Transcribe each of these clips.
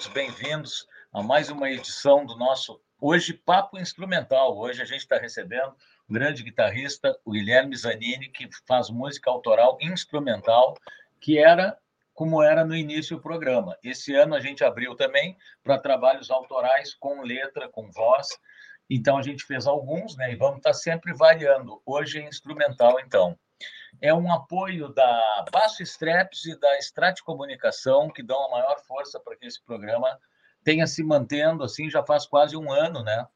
Todos bem-vindos a mais uma edição do nosso hoje Papo Instrumental. Hoje a gente está recebendo um grande guitarrista, o Guilherme Zanini, que faz música autoral instrumental, que era como era no início do programa. Esse ano a gente abriu também para trabalhos autorais com letra, com voz. Então a gente fez alguns, né? E vamos estar tá sempre variando. Hoje é instrumental, então. É um apoio da Basso Straps e da Strat Comunicação que dão a maior força para que esse programa tenha se mantendo assim já faz quase um ano, né?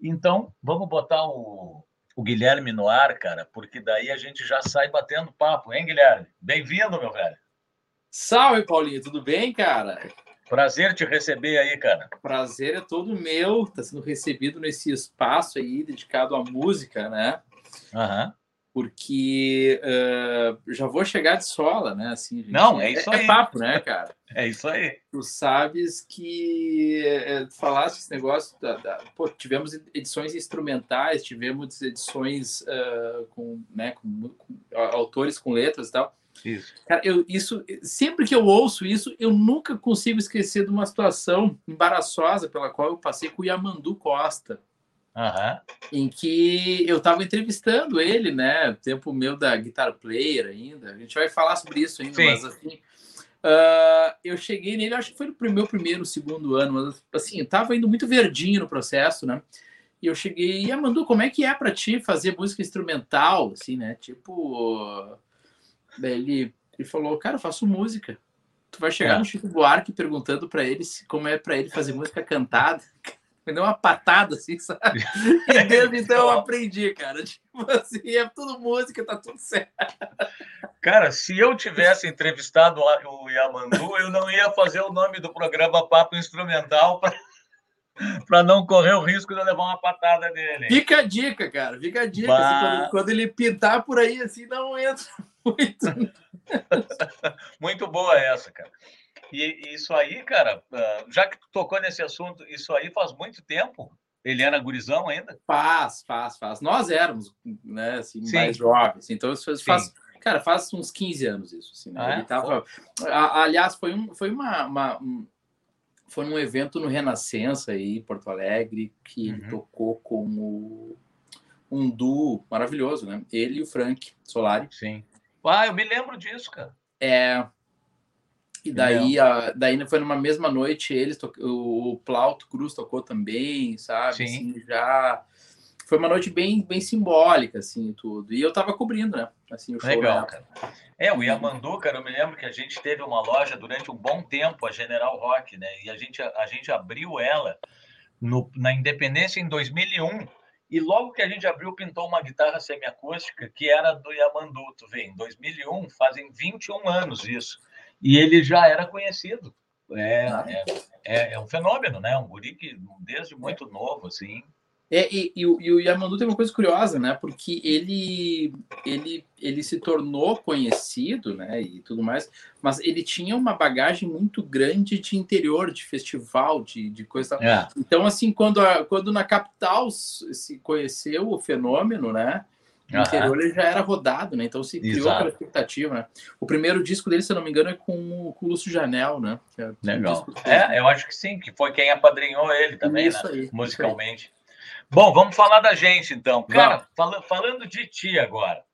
Então, vamos botar o, o Guilherme no ar, cara, porque daí a gente já sai batendo papo, hein, Guilherme? Bem-vindo, meu velho. Salve, Paulinho, tudo bem, cara? Prazer te receber aí, cara. Prazer é todo meu, tá sendo recebido nesse espaço aí dedicado à música, né? Aham. Uhum. Porque uh, já vou chegar de sola, né? Assim, gente, Não, é isso é, aí. É papo, né, cara? é isso aí. Tu sabes que é, falaste esse negócio da, da, Pô, tivemos edições instrumentais, tivemos edições uh, com, né, com, com autores com letras e tal. Isso. Cara, eu, isso, sempre que eu ouço isso, eu nunca consigo esquecer de uma situação embaraçosa pela qual eu passei com o Yamandu Costa. Uhum. Em que eu estava entrevistando ele, né? Tempo meu da Guitar Player ainda. A gente vai falar sobre isso ainda, Sim. mas assim. Uh, eu cheguei nele, acho que foi no meu primeiro, segundo ano, mas assim, estava indo muito verdinho no processo, né? E eu cheguei, e Amandu, como é que é para ti fazer música instrumental, assim, né? Tipo, ele, ele falou, cara, eu faço música. Tu vai chegar é. no Chico Buarque perguntando para ele como é para ele fazer música cantada. Me deu uma patada, assim, sabe? E desde então eu aprendi, cara. Tipo assim, é tudo música, tá tudo certo. Cara, se eu tivesse entrevistado o Yamandu, eu não ia fazer o nome do programa Papo Instrumental para para não correr o risco de levar uma patada dele. Fica a dica, cara. Fica a dica. Assim, quando, quando, ele pintar por aí, assim, não entra muito. muito boa essa, cara. E isso aí, cara, ah, já que tu tocou nesse assunto, isso aí faz muito tempo. Ele era gurizão ainda? Faz, faz, faz. Nós éramos, né, assim, Sim. mais jovens. Então, isso faz, cara, faz uns 15 anos isso. Assim, né? ah, ele é? tava... Aliás, foi, um, foi uma, uma um foi num evento no Renascença aí, em Porto Alegre, que uhum. ele tocou com o, um duo maravilhoso, né? Ele e o Frank Solari. Sim. Ah, eu me lembro disso, cara. É. E daí, a, daí foi numa mesma noite, eles to... o Plauto Cruz tocou também, sabe? Sim. Assim, já foi uma noite bem, bem simbólica, assim, tudo. E eu tava cobrindo, né? Assim, o show Legal, cara. É, o Yamandu, cara, eu me lembro que a gente teve uma loja durante um bom tempo, a General Rock, né? E a gente, a gente abriu ela no, na Independência em 2001. E logo que a gente abriu, pintou uma guitarra semiacústica que era do Yamandu, tu vê, em 2001, fazem 21 anos isso. E ele já era conhecido. É, ah. é, é, é um fenômeno, né? Um guri que desde muito novo, assim, é, e, e, e, o Yamandu tem uma coisa curiosa, né? Porque ele, ele, ele se tornou conhecido, né? E tudo mais, mas ele tinha uma bagagem muito grande de interior, de festival, de, de coisa. É. Então, assim, quando, a, quando na capital se conheceu o fenômeno, né? O interior ele já era rodado, né? Então se criou Exato. aquela expectativa, né? O primeiro disco dele, se eu não me engano, é com, com o Lúcio Janel, né? É Legal. Um é, eu acho que sim, que foi quem apadrinhou ele também, isso né? Aí, musicalmente. Bom, vamos falar da gente então. Cara, fala, falando de ti agora.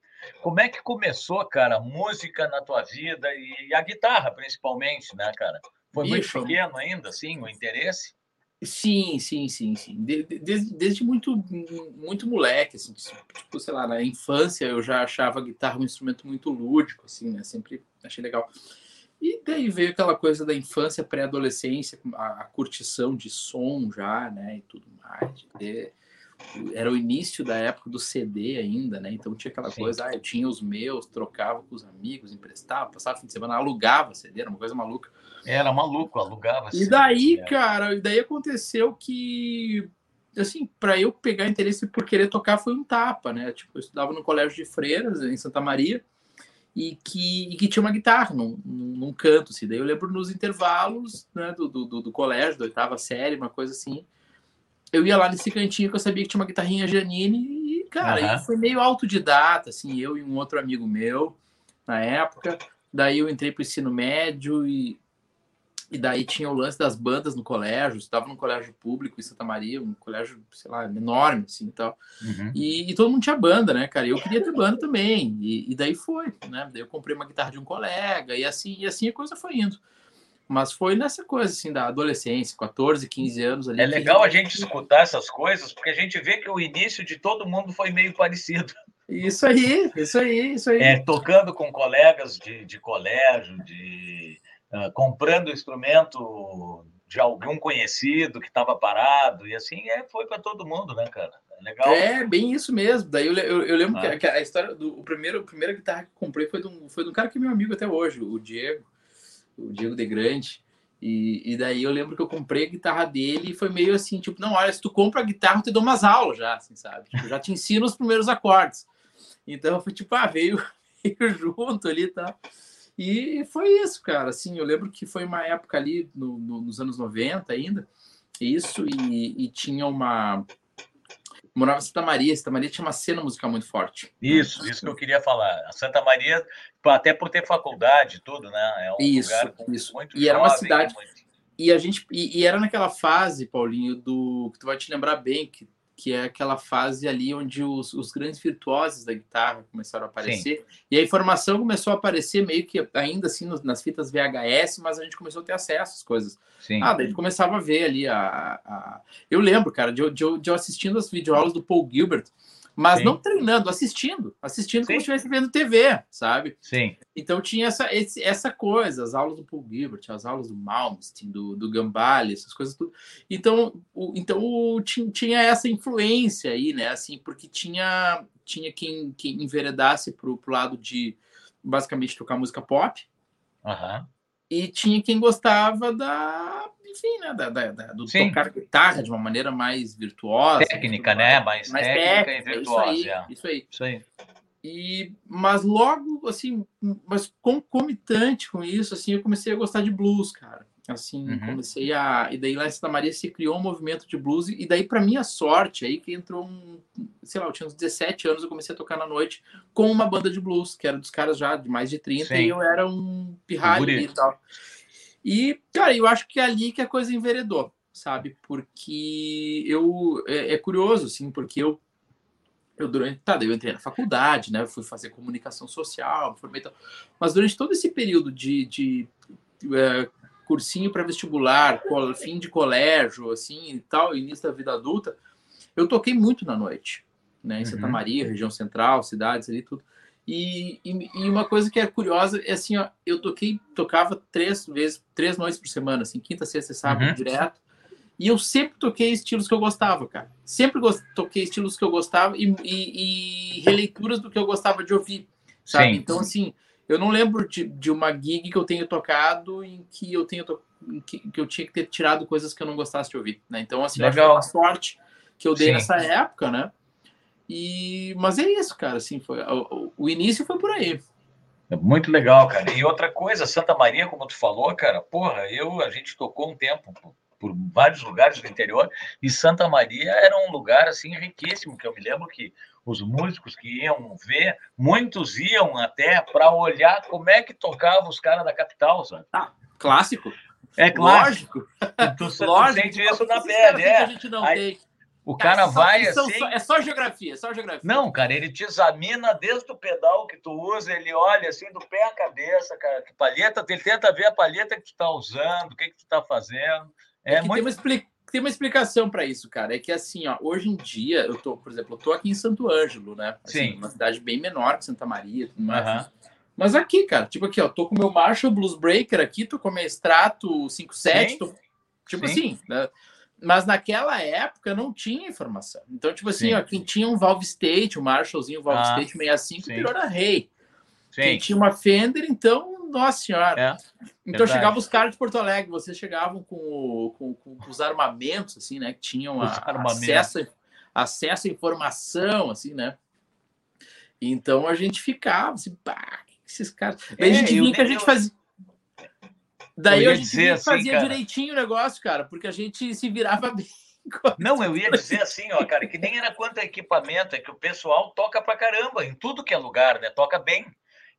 Como é que começou, cara, a música na tua vida e a guitarra, principalmente, né, cara? Foi muito pequeno ainda, assim, o interesse? Sim, sim, sim, sim. Desde, desde muito, muito moleque, assim, tipo, sei lá, na infância eu já achava a guitarra um instrumento muito lúdico, assim, né? Sempre achei legal. E daí veio aquela coisa da infância, pré-adolescência, a, a curtição de som já, né? E tudo mais, de era o início da época do CD ainda, né? Então tinha aquela Sim. coisa, ah, eu tinha os meus, trocava com os amigos, emprestava, passava fim de semana, alugava CD, era uma coisa maluca. Era maluco, alugava. E daí, é. cara, e daí aconteceu que, assim, para eu pegar interesse por querer tocar foi um tapa, né? Tipo, eu estudava no colégio de freiras em Santa Maria e que, e que tinha uma guitarra num, num canto, assim. Daí eu lembro nos intervalos né, do, do, do colégio, da oitava série, uma coisa assim eu ia lá nesse cantinho que eu sabia que tinha uma guitarrinha Janine e, cara, uhum. foi meio autodidata, assim, eu e um outro amigo meu na época. Daí eu entrei para o ensino médio e, E daí tinha o lance das bandas no colégio, estava num colégio público em Santa Maria, um colégio, sei lá, enorme, assim, e tal. Uhum. E, e, todo mundo tinha banda, né, cara? E eu queria ter banda também. E, e, daí foi, né? Daí eu comprei uma guitarra de um colega, e assim, e assim a coisa foi indo. Mas foi nessa coisa, assim, da adolescência, 14, 15 anos ali. É legal a gente escutar essas coisas, porque a gente vê que o início de todo mundo foi meio parecido. Isso aí, isso aí, isso aí. É, tocando com colegas de, de colégio, de uh, comprando instrumento de algum conhecido que estava parado, e assim é, foi para todo mundo, né, cara? É legal. É, bem isso mesmo. Daí eu, eu, eu lembro ah. que, que, a história do o primeiro, a primeira guitarra que comprei foi de, um, foi de um cara que é meu amigo até hoje, o Diego o Diego de Grande. E, e, daí eu lembro que eu comprei a guitarra dele e foi meio assim, tipo, não, olha, se tu compra a guitarra, eu te dou umas aulas já, assim, sabe? Tipo, já te ensino os primeiros acordes. Então foi tipo, ah, veio, veio junto ali tá? E foi isso, cara. Assim, eu lembro que foi uma época ali no, no, nos anos 90 ainda, isso, e, e tinha uma, morava em Santa Maria. Santa Maria tinha uma cena musical muito forte. Isso, isso que eu queria falar. A Santa Maria, até por ter faculdade tudo, né? É um isso, lugar isso. muito E era uma cidade. Muito... E a gente e, e, era naquela fase, Paulinho, do que tu vai te lembrar bem que que é aquela fase ali onde os, os grandes virtuosos da guitarra começaram a aparecer. Sim. E a informação começou a aparecer meio que ainda assim no, nas fitas VHS, mas a gente começou a ter acesso às coisas. Sim. Ah, daí a gente começava a ver ali a. a... Eu lembro, cara, de, de, de eu assistindo as videoaulas do Paul Gilbert mas Sim. não treinando, assistindo, assistindo Sim. como se estivesse vendo TV, sabe? Sim. Então tinha essa, esse, essa coisa, as aulas do Paul Gilbert, as aulas do Malmsteen, do, do Gambale, essas coisas tudo. Então, o, então o, tinha, tinha essa influência aí, né? Assim, porque tinha, tinha quem, quem enveredasse pro, pro lado de basicamente tocar música pop. Uhum. E tinha quem gostava da enfim, né, da, da, da do Sim. tocar guitarra de uma maneira mais virtuosa. Técnica, né? Mais, mais técnica, técnica, e virtuosa. Isso aí, é. isso aí. Isso aí. E, mas logo, assim, mas concomitante com isso, assim, eu comecei a gostar de blues, cara. Assim, uhum. comecei a. E daí lá em Santa Maria se criou um movimento de blues, e daí, para minha sorte, aí que entrou um. Sei lá, eu tinha uns 17 anos, eu comecei a tocar na noite com uma banda de blues, que era dos caras já de mais de 30, Sim. e eu era um pirralho e tal. E, cara, eu acho que é ali que a coisa enveredou, sabe? Porque eu. É, é curioso, assim, porque eu. Eu durante. Tá, daí eu entrei na faculdade, né? fui fazer comunicação social, formei tal. Mas durante todo esse período de, de é, cursinho para vestibular, fim de colégio, assim e tal, início da vida adulta, eu toquei muito na noite, né? Em Santa uhum. Maria, região central, cidades ali, tudo. E, e, e, uma coisa que é curiosa é assim, ó, eu toquei, tocava três vezes, três noites por semana, assim, quinta, sexta e sábado uhum. direto. E eu sempre toquei estilos que eu gostava, cara. Sempre toquei estilos que eu gostava e, e, e, releituras do que eu gostava de ouvir, sabe? Sim. Então, assim, eu não lembro de, de uma gig que eu tenha tocado em que eu tenha to... que, que, eu tinha que ter tirado coisas que eu não gostasse de ouvir, né? Então, assim, Legal. uma sorte que eu dei Sim. nessa época, né? E, mas é isso, cara. Assim, foi, o, o início foi por aí. É muito legal, cara. E outra coisa, Santa Maria, como tu falou, cara, porra, eu a gente tocou um tempo por, por vários lugares do interior e Santa Maria era um lugar assim riquíssimo, que eu me lembro que os músicos que iam ver, muitos iam até para olhar como é que tocava os caras da capital, sabe? Ah, clássico. É clássico. Lógico. Tu, Lógico. sente isso na pele, é. A gente não Aí, tem. O cara, cara vai só, assim. Só, é só geografia, é só geografia. Não, cara, ele te examina desde o pedal que tu usa, ele olha assim do pé à cabeça, cara, que palheta, ele tenta ver a palheta que tu tá usando, o que que tu tá fazendo. É, é muito... tem, uma. Tem uma explicação para isso, cara. É que assim, ó, hoje em dia, eu tô, por exemplo, eu tô aqui em Santo Ângelo, né? Assim, Sim. Uma cidade bem menor que Santa Maria, tudo mais. Uhum. Mas aqui, cara, tipo aqui, ó, tô com meu Marshall Blues Breaker aqui, tô com meu extrato 57, tô... tipo Sim. assim, né? mas naquela época não tinha informação. Então, tipo assim, ó, quem tinha um Valve State, um Marshallzinho Valve ah, State 65, sim. virou era rei. Sim. Quem tinha uma Fender, então, nossa senhora. É, então verdade. chegava os caras de Porto Alegre, vocês chegavam com, o, com, com, os armamentos, assim, né? Que tinham a, acesso, acesso à informação, assim, né? Então a gente ficava assim, pá, esses caras. Daí é, a gente via que a gente fazia Daí a gente assim, fazia cara. direitinho o negócio, cara, porque a gente se virava bem. Não, eu ia dizer assim, ó, cara, que nem era quanto equipamento, é que o pessoal toca pra caramba, em tudo que é lugar, né? Toca bem.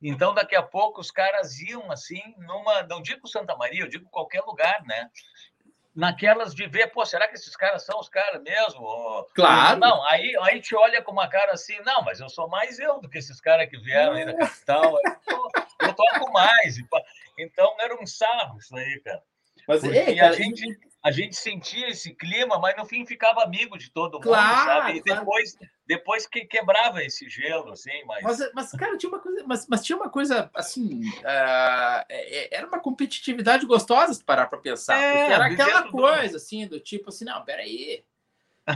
Então, daqui a pouco, os caras iam assim, numa. Não digo Santa Maria, eu digo qualquer lugar, né? Naquelas de ver, pô, será que esses caras são os caras mesmo? Claro. Não, aí, aí te olha com uma cara assim, não, mas eu sou mais eu do que esses caras que vieram aí da capital. Eu, eu toco mais. Então, era um sarro isso aí, cara. Mas, Porque é, cara, a gente a gente sentia esse clima, mas no fim ficava amigo de todo mundo, claro, sabe? E depois, claro. depois que quebrava esse gelo, assim, mas... mas... Mas, cara, tinha uma coisa, mas, mas tinha uma coisa, assim, uh, era uma competitividade gostosa se parar para pensar, é, era aquela coisa, do... assim, do tipo assim, não, peraí,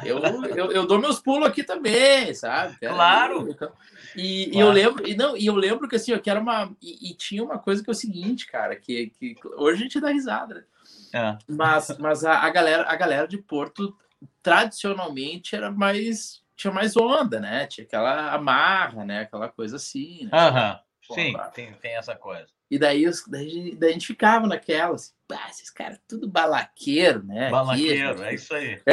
eu, eu, eu dou meus pulos aqui também, sabe? Pera claro. Aí, então. e, claro. e, eu lembro, e não, e eu lembro que assim, que era uma. E, e, tinha uma coisa que é o seguinte, cara, que, que hoje a gente dá risada, né? É. Mas, mas a, a, galera, a galera de Porto tradicionalmente era mais tinha mais onda, né? Tinha aquela amarra, né? Aquela coisa assim. Né? Aham. Sim, tem, tem essa coisa. E daí, os, daí, daí a gente ficava naquela, assim, ah, esses caras tudo balaqueiro, né? Balaqueiro, Aqui, é isso aí.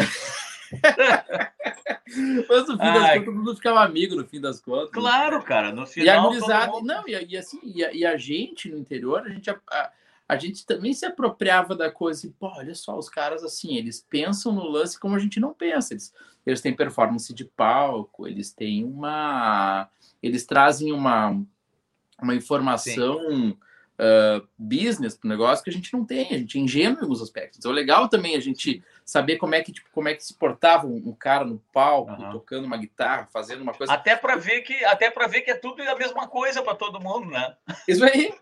Mas no fim Ai. das contas, todo mundo ficava amigo no fim das contas. Claro, cara, no final. E a gurizada, mundo... não, e, e assim, e a, e a, gente no interior, a gente. A, a gente também se apropriava da coisa assim, pô, olha só, os caras assim, eles pensam no lance como a gente não pensa. Eles, eles têm performance de palco, eles têm uma. Eles trazem uma, uma informação uh, business para o negócio que a gente não tem, a gente é ingênuo em alguns aspectos. Então é legal também a gente saber como é que, tipo, como é que se portava um, um cara no palco, uhum. tocando uma guitarra, fazendo uma coisa. Até para ver que até para ver que é tudo a mesma coisa para todo mundo, né? Isso aí.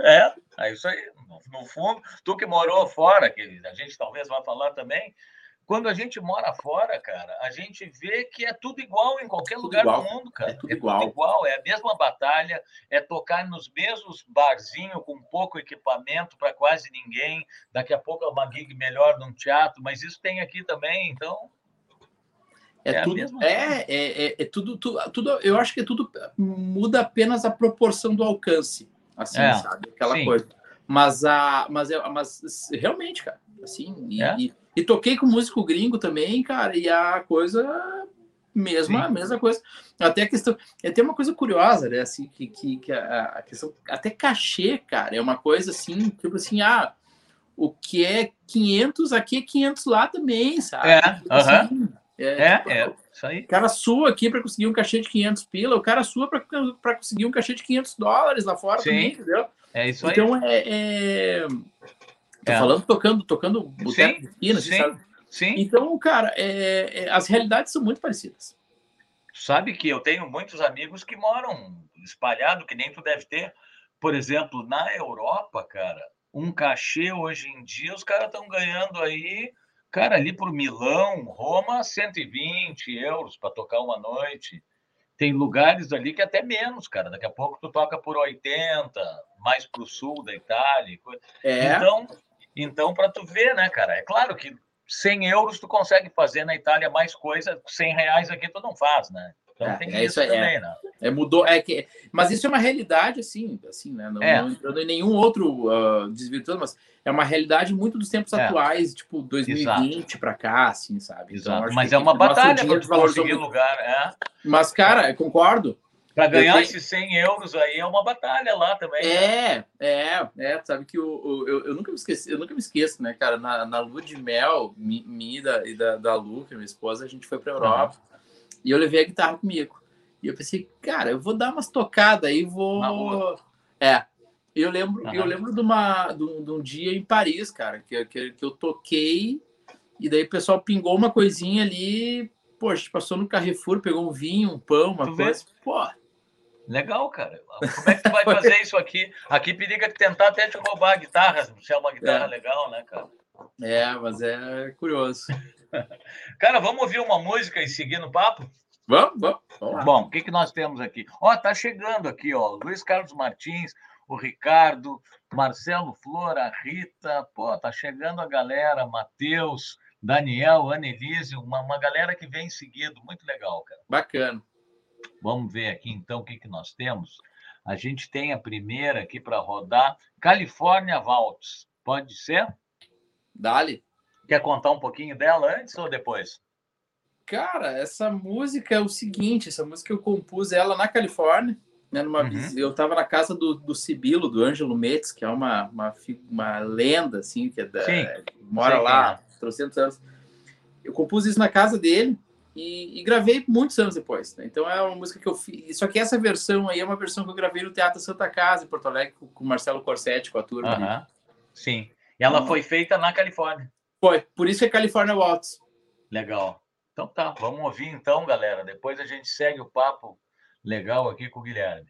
É, é isso aí. No, fundo, tu que morou fora, que a gente talvez vá falar também, quando a gente mora fora, cara, a gente vê que é tudo igual em qualquer tudo lugar igual. do mundo, cara. É tudo, é igual. tudo igual. É a mesma batalha, é tocar nos mesmos barzinhos com pouco equipamento para quase ninguém. Daqui a pouco é uma gig melhor num teatro, mas isso tem aqui também, então. É, é tudo, é, é, é, é, tudo, tudo, tudo, eu acho que é tudo muda apenas a proporção do alcance, assim, é, sabe? Aquela sim. coisa. Mas, a, mas, mas realmente, cara, assim, e, é? e, e, toquei com músico gringo também, cara, e a coisa mesma, mesma coisa. Até a questão, até uma coisa curiosa, né, assim, que, que, que a, a, questão, até cachê, cara, é uma coisa assim, tipo assim, ah, o que é 500 aqui é 500 lá também, sabe? É, tipo uh -huh. assim, é, é, tipo, é, isso aí. O cara sua aqui para conseguir um cachê de 500 pila, o cara sua para conseguir um cachê de 500 dólares lá fora Sim. também, entendeu? É isso aí. Então é, é, Tô é. falando tocando, tocando boteco de esquina, sim, sabe? Sim. Então, cara, é, é, as realidades são muito parecidas. Sabe que eu tenho muitos amigos que moram espalhado, que nem tu deve ter. Por exemplo, na Europa, cara, um cachê hoje em dia, os caras estão ganhando aí, cara, ali por Milão, Roma, 120 euros para tocar uma noite. Tem lugares ali que até menos, cara. Daqui a pouco tu toca por 80, mais para o sul da Itália. É. Então, então, para tu ver, né, cara? É claro que 100 euros tu consegue fazer na Itália mais coisa, 100 reais aqui tu não faz, né? Então é, tem é isso, isso também, é, né? É, mudou, é que, mas isso é uma realidade, assim, assim, né? Não, é. não entrando em nenhum outro uh, desvirtuando, mas é uma realidade muito dos tempos é. atuais, tipo 2020 para cá, assim, sabe? Então, mas é uma batalha para conseguir lugar, é. Mas, cara, eu concordo. Para ganhar tenho... esses 100 euros aí é uma batalha lá também. É, né? é, é. Sabe que o, eu, eu, nunca me esqueci, eu nunca me esqueço, né, cara? Na, na lua de mel, minha e da, da Lu, que é minha esposa, a gente foi para Europa uhum. e eu levei a guitarra comigo. E eu pensei, cara, eu vou dar umas tocadas aí, vou. É. Eu lembro, uhum. eu lembro de, uma, de, um, de um dia em Paris, cara, que, que, que eu toquei e daí o pessoal pingou uma coisinha ali. Pô, a gente passou no Carrefour, pegou um vinho, um pão, uma tu coisa. Vê? Pô, Legal, cara. Como é que tu vai fazer isso aqui? Aqui periga tentar até te roubar a guitarra, se é uma guitarra é. legal, né, cara? É, mas é curioso. cara, vamos ouvir uma música e seguir no papo? Vamos, vamos. vamos Bom, o que, que nós temos aqui? Ó, tá chegando aqui, ó, Luiz Carlos Martins, o Ricardo, Marcelo Flor, a Rita, pô, tá chegando a galera, Matheus, Daniel, Annelise, uma, uma galera que vem seguido, muito legal, cara. Bacana. Vamos ver aqui então o que, que nós temos. A gente tem a primeira aqui para rodar, California Vaults. Pode ser? Dali. Quer contar um pouquinho dela antes ou depois? Cara, essa música é o seguinte, essa música eu compus ela na Califórnia, né, numa, uhum. Eu estava na casa do, do Sibilo, do Ângelo Metz, que é uma, uma, uma lenda, assim, que é da, mora lá há 300 anos. Eu compus isso na casa dele e, e gravei muitos anos depois. Né? Então é uma música que eu fiz. Só que essa versão aí é uma versão que eu gravei no Teatro Santa Casa, em Porto Alegre, com o Marcelo Corsetti, com a turma. Uhum. Sim. E ela foi feita na Califórnia. Foi, por isso é California Waltz. Legal. Então tá, vamos ouvir então, galera. Depois a gente segue o papo legal aqui com o Guilherme.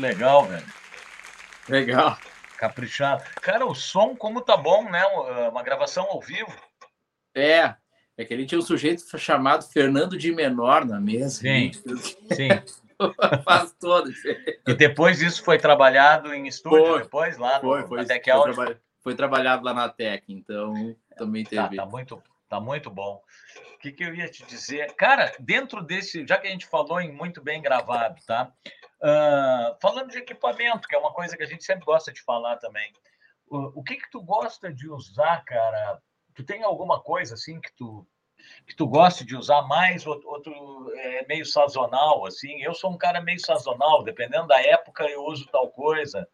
Muito legal, velho. Legal. Caprichado. Cara, o som como tá bom, né? Uma gravação ao vivo. É, é que ele tinha um sujeito chamado Fernando de Menor na mesa. Sim, sim. Faz todo. E depois isso foi trabalhado em estúdio, Foi. depois lá no, Foi, foi, Tech foi, traba- foi trabalhado lá na Tech, então também Tá, teve. tá muito, tá muito bom. O que, que eu ia te dizer? Cara, dentro desse, já que a gente falou em muito bem gravado, tá? Ah, falando de equipamento, que é uma coisa que a gente sempre gosta de falar também. O, o que que tu gosta de usar, cara? Tu tem alguma coisa assim que tu que tu gosta de usar mais, ou, ou tu é meio sazonal, assim? Eu sou um cara meio sazonal, dependendo da época eu uso tal coisa.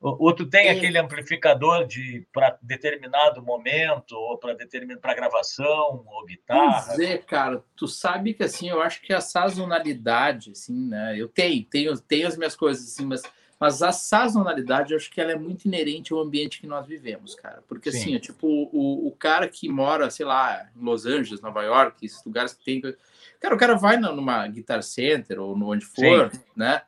Ou, ou tu tem É. aquele amplificador de para determinado momento, ou para determinado para gravação, ou guitarra. Pois é, cara, tu sabe que assim, eu acho que a sazonalidade, assim, né? Eu tenho, tenho, tenho as minhas coisas, assim, mas, mas a sazonalidade, eu acho que ela é muito inerente ao ambiente que nós vivemos, cara. Porque Sim. assim, é tipo, o, o cara que mora, sei lá, em Los Angeles, Nova York, esses lugares que tem. Cara, o cara vai numa Guitar Center ou no onde for, né?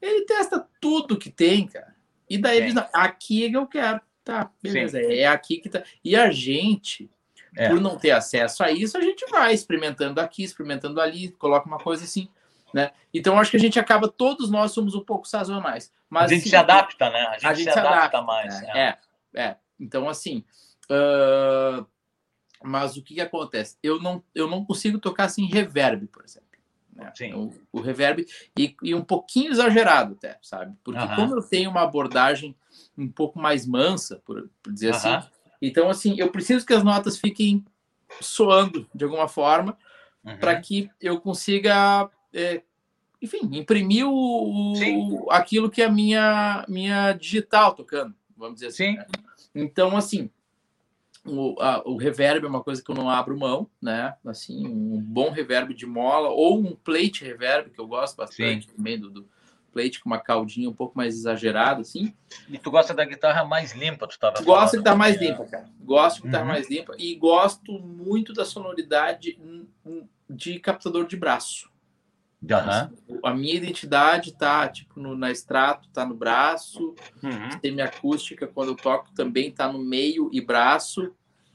Ele testa tudo que tem, cara. E daí ele Sim. diz, "Não, aqui é que eu quero. Tá, beleza. É aqui que tá. E a gente, É. por não ter acesso a isso, a gente vai experimentando aqui, experimentando ali, coloca uma coisa assim, né? Então acho que a gente acaba, todos nós somos um pouco sazonais. Mas a gente sim, se adapta, né? A gente, se, adapta, mais. É, é, é. Então assim, ah, mas o que, que acontece? Eu não, eu não consigo tocar sem reverb, por exemplo. Né? O, o reverb e, e um pouquinho exagerado até, sabe? Porque Aham. como eu tenho uma abordagem um pouco mais mansa, por, por dizer assim, Aham. então assim, eu preciso que as notas fiquem soando de alguma forma Uhum. para que eu consiga, é, enfim, imprimir o, o- aquilo que é a minha, minha digital tocando, vamos dizer assim. Sim. né? Então, assim, o, a- o reverb é uma coisa que eu não abro mão, né? Assim, um bom reverb de mola ou um plate reverb, que eu gosto bastante também do, do plate com uma caldinha um pouco mais exagerada, assim. E tu gosta da guitarra mais limpa, tu estava Gosto de estar mais limpa, cara. Gosto de estar Uhum. mais limpa e gosto muito da sonoridade de captador de braço. Aham. A minha identidade tá tipo no, na extrato, tá no braço, Uhum. semiacústica quando eu toco também tá no meio e braço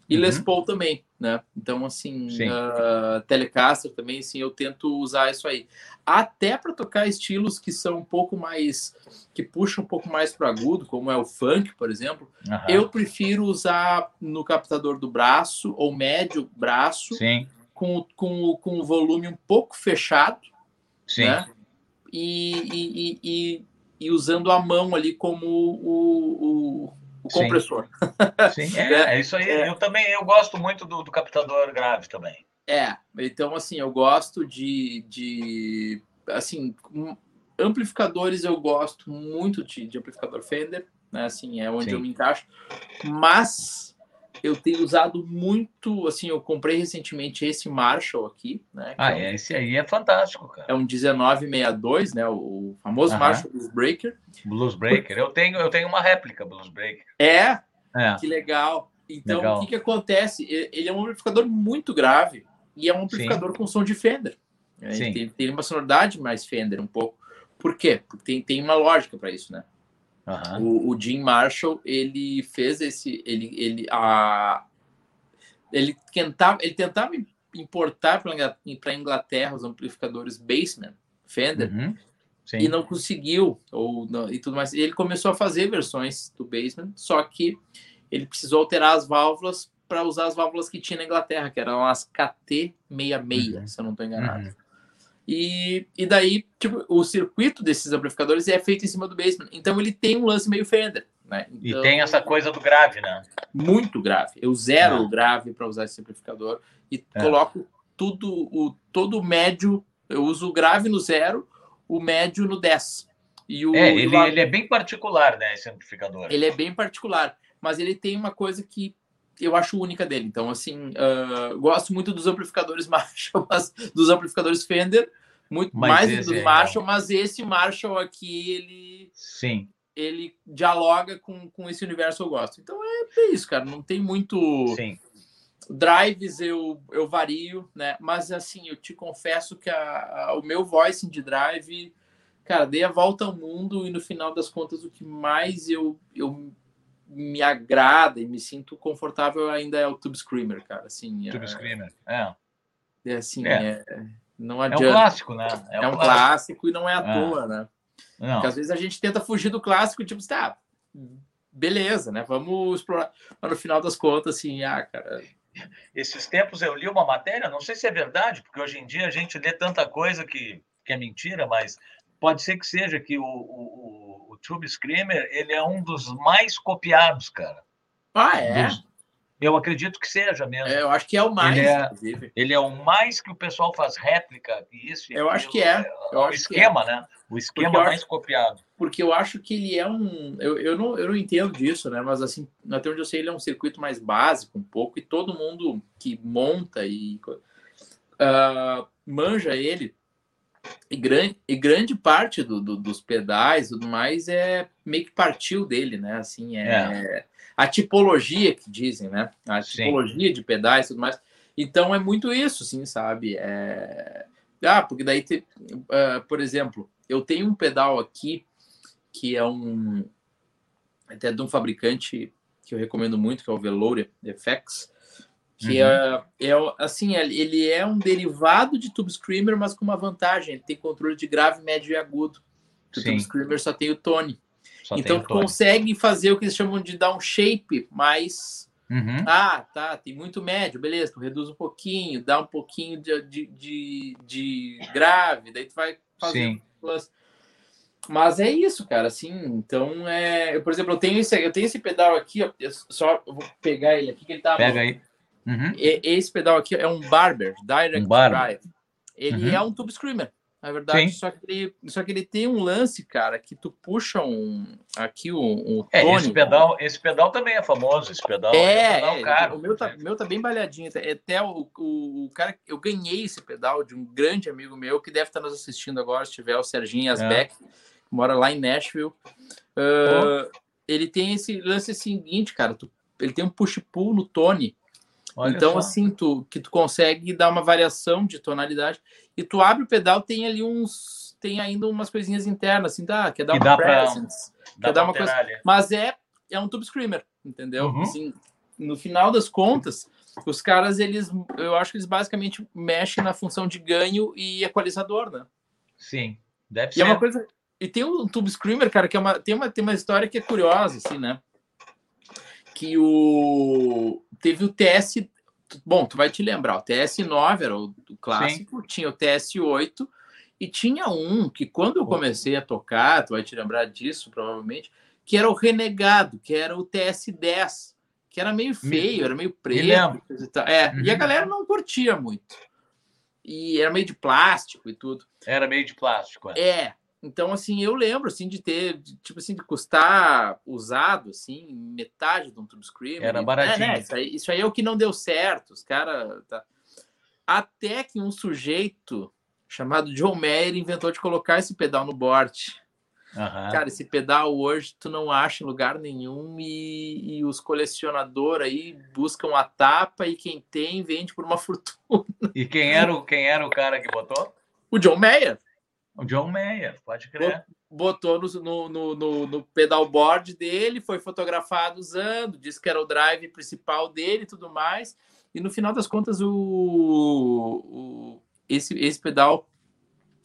e Uhum. Les Paul também, né? Então assim, Sim. ah, Telecaster também, sim, eu tento usar isso aí. Até para tocar estilos que são um pouco mais que puxam um pouco mais para agudo, como é o funk, por exemplo. Aham. Eu prefiro usar no captador do braço ou médio braço Sim, com, com, com o volume um pouco fechado, sim. né? E, e, e, e- usando a mão ali como o, o, o Sim. compressor. Sim, é, é isso aí. É. Eu também eu gosto muito do, do captador grave também. É, então assim, eu gosto de, de assim, amplificadores eu gosto muito de, de amplificador Fender, né? Assim, é onde Sim. eu me encaixo, mas eu tenho usado muito, assim, eu comprei recentemente esse Marshall aqui, né? Ah, é um- esse aí é fantástico, cara. é um 1962, né? O famoso Aham. Marshall Blues Breaker. Blues Breaker. Eu tenho, eu tenho uma réplica Blues Breaker. É, É. que legal. Então, Legal. o que, que acontece? Ele é um amplificador muito grave e é um amplificador com som de Fender. É, Sim. Tem, tem uma sonoridade mais Fender um pouco. Por quê? Porque tem, tem uma lógica para isso, né? Aham. O, o Jim Marshall, ele fez esse... Ele, ele, a, ele, tentava, ele tentava importar para a Inglaterra os amplificadores Bassman, Fender, Uhum. E não conseguiu ou não- e tudo mais. Ele começou a fazer versões do Basement, só que ele precisou alterar as válvulas para usar as válvulas que tinha na Inglaterra, que eram as KT66, Uhum. se eu não estou enganado. Uhum. E, e daí, tipo, o circuito desses amplificadores é feito em cima do Basement. Então ele tem um lance meio Fender, né? E Então, tem essa coisa do grave, né? muito grave. Eu zero É. o grave para usar esse amplificador e É. coloco tudo o todo o médio, eu uso o grave no zero, o médio no 10. E o, É, e o ele, la- ele é bem particular, né, esse amplificador. ele é bem particular, mas ele tem uma coisa que eu acho única dele. Então, assim, ah, gosto muito dos amplificadores Marshall, mas dos amplificadores Fender, muito Mas mais dos é- Marshall, mas esse Marshall aqui, ele, Sim. ele dialoga com, com esse universo eu gosto. Então é, é isso, cara. Não tem muito. Sim. Drives eu, eu vario, né? Mas assim, eu te confesso que a, a- o meu voicing de drive cara, dei a volta ao mundo e no final das contas o que mais eu, eu me agrada e me sinto confortável ainda é o Tube Screamer, cara. Assim, Tube é, Screamer, é. É assim, é. é não adianta. É um clássico, né? É, é um, clássico. clássico. e não é à é. toa, né? Não. Porque às vezes a gente tenta fugir do clássico, tipo, tá, beleza, né? Vamos explorar. Mas no final das contas, assim, ah, cara. Esses tempos eu li uma matéria, não sei se é verdade, porque hoje em dia a gente lê tanta coisa que, que é mentira, mas pode ser que seja que o, o, o Tube Screamer ele é um dos mais copiados, cara. Ah, é? Dos, eu acredito que seja mesmo. É, eu acho que é o mais, ele é, ele é, o mais que o pessoal faz réplica. Isso, eu acho que é. Eu o esquema, é. né? O esquema mais acho, copiado. Porque eu acho que ele é um. Eu, eu, não, eu não entendo disso, né? Mas assim, até onde eu sei, ele é um circuito mais básico, um pouco, e todo mundo que monta e uh, manja ele. E grande, e grande parte do, do, dos pedais e tudo mais é meio que partiu dele, né? Assim, é. é a tipologia que dizem, né? A tipologia Sim. de pedais e tudo mais. Então é muito isso, sim, sabe? É... Ah, porque daí, te... uh, por exemplo, eu tenho um pedal aqui que é um até de um fabricante que eu recomendo muito, que é o Velour FX, que uhum. é, é assim, ele é um derivado de Tube Screamer, mas com uma vantagem, ele tem controle de grave, médio e agudo. O Tube Screamer só tem o tone. Só então tu consegue fazer o que eles chamam de dar um shape mais. Uhum. Ah, tá, tem muito médio, beleza, tu reduz um pouquinho, dá um pouquinho de, de, de, de grave, daí tu vai fazer plus. Mas é isso, cara, assim, então é. Eu, por exemplo, eu tenho esse, eu tenho esse pedal aqui, ó, só eu vou pegar ele aqui, que ele tá. Pega aí. Uhum. esse pedal aqui é um Barber, Direct um Barber. Drive. Ele uhum. é um Tube Screamer. Na verdade, só que, ele, só que ele tem um lance, cara, que tu puxa um aqui o um, um é, esse pedal, esse pedal também é famoso, esse pedal é, é, um pedal é caro. O meu tá, meu tá bem balhadinho, é até o, o, o, cara, eu ganhei esse pedal de um grande amigo meu que deve estar nos assistindo agora, se tiver o Serginho Asbeck, é. que mora lá em Nashville. Uh, ele tem esse lance seguinte, cara, tu, ele tem um push-pull no Tony. Olha então, só. assim, tu, que tu consegue dar uma variação de tonalidade e tu abre o pedal, tem ali uns. Tem ainda umas coisinhas internas, assim, dá, quer dar que uma presence, pra, quer dar uma coisa. Mas é, é um tube screamer, entendeu? Uhum. Assim, no final das contas, os caras, eles, eu acho que eles basicamente mexem na função de ganho e equalizador, né? Sim, deve e ser. É uma coisa, e tem um Tube Screamer, cara, que é uma, tem, uma, tem uma história que é curiosa, assim, né? Que o. Teve o TS bom, tu vai te lembrar, o TS9 era o, o clássico, Sim. tinha o TS8 e tinha um que quando eu comecei a tocar, tu vai te lembrar disso provavelmente, que era o Renegado, que era o TS10, que era meio feio, Me... era meio preto. E é, uhum. e a uhum. galera não curtia muito. E era meio de plástico e tudo. Era meio de plástico, é. É, então, assim, eu lembro, assim, de ter, de, tipo assim, de custar usado, assim, metade de um Tube Screamer. Era baratinho. É, né? isso, aí, isso aí é o que não deu certo, os caras... Tá... Até que um sujeito chamado John Mayer inventou de colocar esse pedal no board. Uhum. Cara, esse pedal hoje tu não acha em lugar nenhum e, e os colecionadores aí buscam a tapa e quem tem vende por uma fortuna. E quem era o, quem era o cara que botou? O John Mayer. O John Mayer, pode crer. Botou no, no, no, no pedalboard dele, foi fotografado usando, disse que era o drive principal dele e tudo mais. E no final das contas, o, o, esse, esse pedal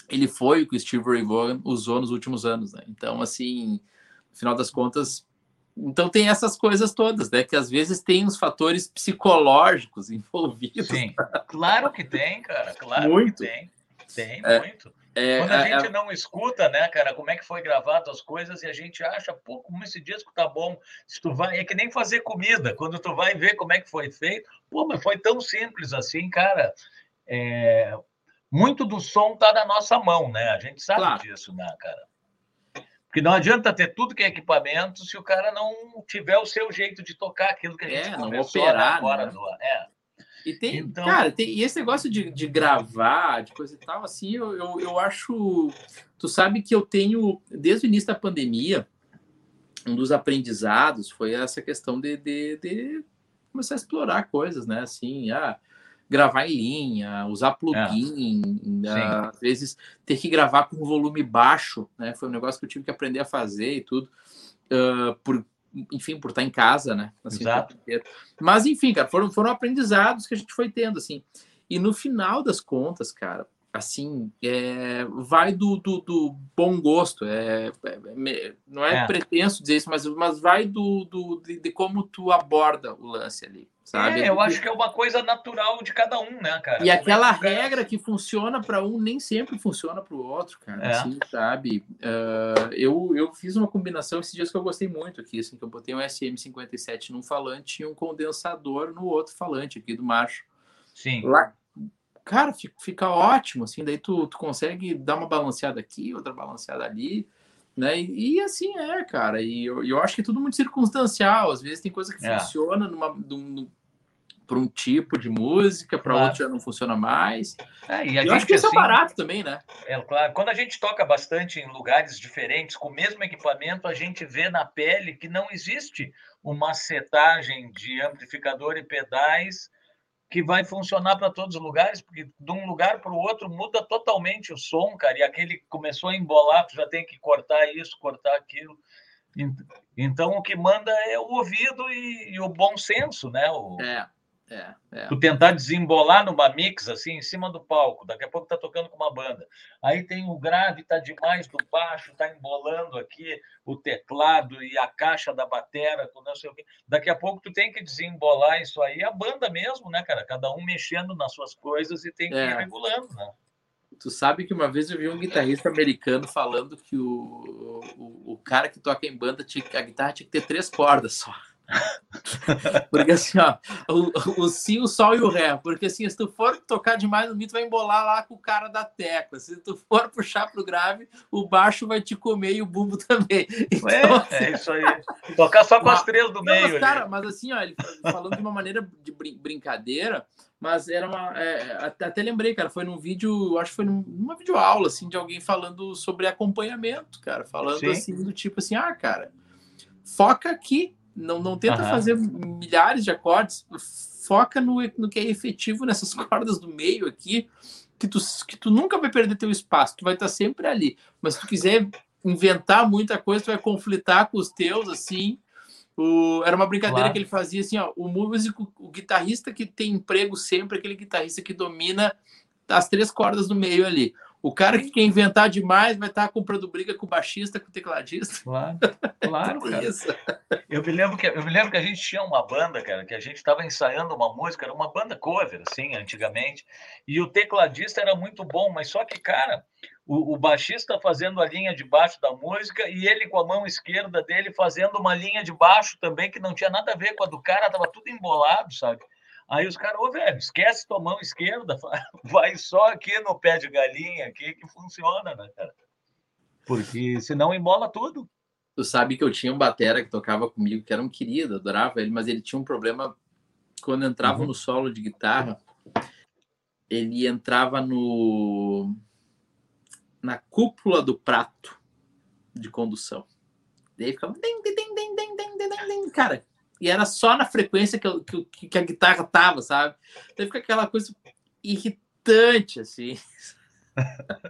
ele foi o que o Steve Ray Vaughan usou nos últimos anos, né? Então, assim, no final das contas, então tem essas coisas todas, né? Que às vezes tem uns fatores psicológicos envolvidos. Sim, claro que tem, cara. Claro muito. que tem. Tem é, muito. É, Quando a, gente não escuta, né, cara, como é que foi gravado as coisas e a gente acha, pô, como esse disco tá bom. Se tu vai, é que nem fazer comida. Quando tu vai ver como é que foi feito, pô, mas foi tão simples assim, cara. É, muito do som tá na nossa mão, né? A gente sabe claro. disso, né, cara? Porque não adianta ter tudo que é equipamento se o cara não tiver o seu jeito de tocar aquilo que a gente é, não operar, agora. Né? É. E tem, então... cara, tem, e esse negócio de, de gravar, de coisa e tal, assim, eu, eu, eu acho. Tu sabe que eu tenho, desde o início da pandemia, um dos aprendizados foi essa questão de, de, de começar a explorar coisas, né? Assim, ah, gravar em linha, usar plugin, é. às vezes ter que gravar com volume baixo, né? Foi um negócio que eu tive que aprender a fazer e tudo, uh, por, enfim, por estar em casa, né? Assim, Exato. Mas, enfim, cara, foram, foram aprendizados que a gente foi tendo, assim. E no final das contas, cara, assim, é, vai do, do, do, bom gosto. É, é não é, é, pretenso dizer isso, mas, mas vai do, do de, de, como tu aborda o lance ali. Sabe? É, eu acho que é uma coisa natural de cada um, né, cara? E aquela regra que funciona para um nem sempre funciona para o outro, cara. É. Assim, sabe? Uh, eu, eu fiz uma combinação esses dias que eu gostei muito aqui, assim, que eu botei um SM57 num falante e um condensador no outro falante aqui do macho. Sim. Lá, cara, fica, fica ótimo, assim, daí tu, tu consegue dar uma balanceada aqui, outra balanceada ali, né? E, e assim é, cara. E eu, eu acho que é tudo muito circunstancial. Às vezes tem coisa que é. funciona numa, num, para um tipo de música, para claro. outro já não funciona mais. É, e a eu gente, acho que isso é assim, é barato também, né? É claro. Quando a gente toca bastante em lugares diferentes, com o mesmo equipamento, a gente vê na pele que não existe uma setagem de amplificador e pedais que vai funcionar para todos os lugares, porque de um lugar para o outro muda totalmente o som, cara. E aquele começou a embolar, tu já tem que cortar isso, cortar aquilo. Então, o que manda é o ouvido e, e o bom senso, né? O... É. É, é. Tu tentar desembolar numa mix assim em cima do palco, daqui a pouco tá tocando com uma banda. Aí tem o grave, tá demais do baixo, tá embolando aqui o teclado e a caixa da batera, com não sei o quê. Daqui a pouco tu tem que desembolar isso aí, a banda mesmo, né, cara? Cada um mexendo nas suas coisas e tem que é. ir regulando, né? Tu sabe que uma vez eu vi um guitarrista americano falando que o, o, o cara que toca em banda, tinha, a guitarra tinha que ter três cordas só. Porque assim, ó, o, o si, o sol e o ré. Porque assim, se tu for tocar demais no mito, vai embolar lá com o cara da tecla. Se tu for puxar pro grave, o baixo vai te comer e o bumbo também. Então, é, assim... é isso aí. Tocar só com as três do meio. Mas, cara, mas assim, ó, ele falando de uma maneira de brin brincadeira, mas era uma. É, até, até, lembrei, cara, foi num vídeo, acho que foi numa videoaula, assim, de alguém falando sobre acompanhamento, cara. Falando Sim. assim, do tipo assim, ah, cara, foca aqui não, não tenta uhum. fazer milhares de acordes, foca no, no que é efetivo nessas cordas do meio aqui, que tu, que tu nunca vai perder teu espaço, tu vai estar sempre ali. Mas se tu quiser inventar muita coisa, tu vai conflitar com os teus, assim. O, era uma brincadeira claro. que ele fazia assim, ó, o músico, o guitarrista que tem emprego sempre, aquele guitarrista que domina as três cordas do meio ali. O cara que quer inventar demais vai estar comprando briga com o baixista, com o tecladista. Claro, claro, cara. Isso. Eu me lembro que eu me lembro que a gente tinha uma banda, cara, que a gente estava ensaiando uma música, era uma banda cover, assim, antigamente, e o tecladista era muito bom, mas só que, cara, o, o baixista fazendo a linha de baixo da música e ele com a mão esquerda dele fazendo uma linha de baixo também que não tinha nada a ver com a do cara, tava tudo embolado, sabe? Aí os caras, ô velho, esquece tua mão esquerda, vai só aqui no pé de galinha aqui que funciona, né, cara? Porque senão embola tudo. Tu sabe que eu tinha um batera que tocava comigo, que era um querido, adorava ele, mas ele tinha um problema quando entrava uhum. no solo de guitarra, ele entrava no na cúpula do prato de condução. Daí ficava. Cara, e era só na frequência que, que, que a guitarra tava, sabe? Então fica aquela coisa irritante, assim.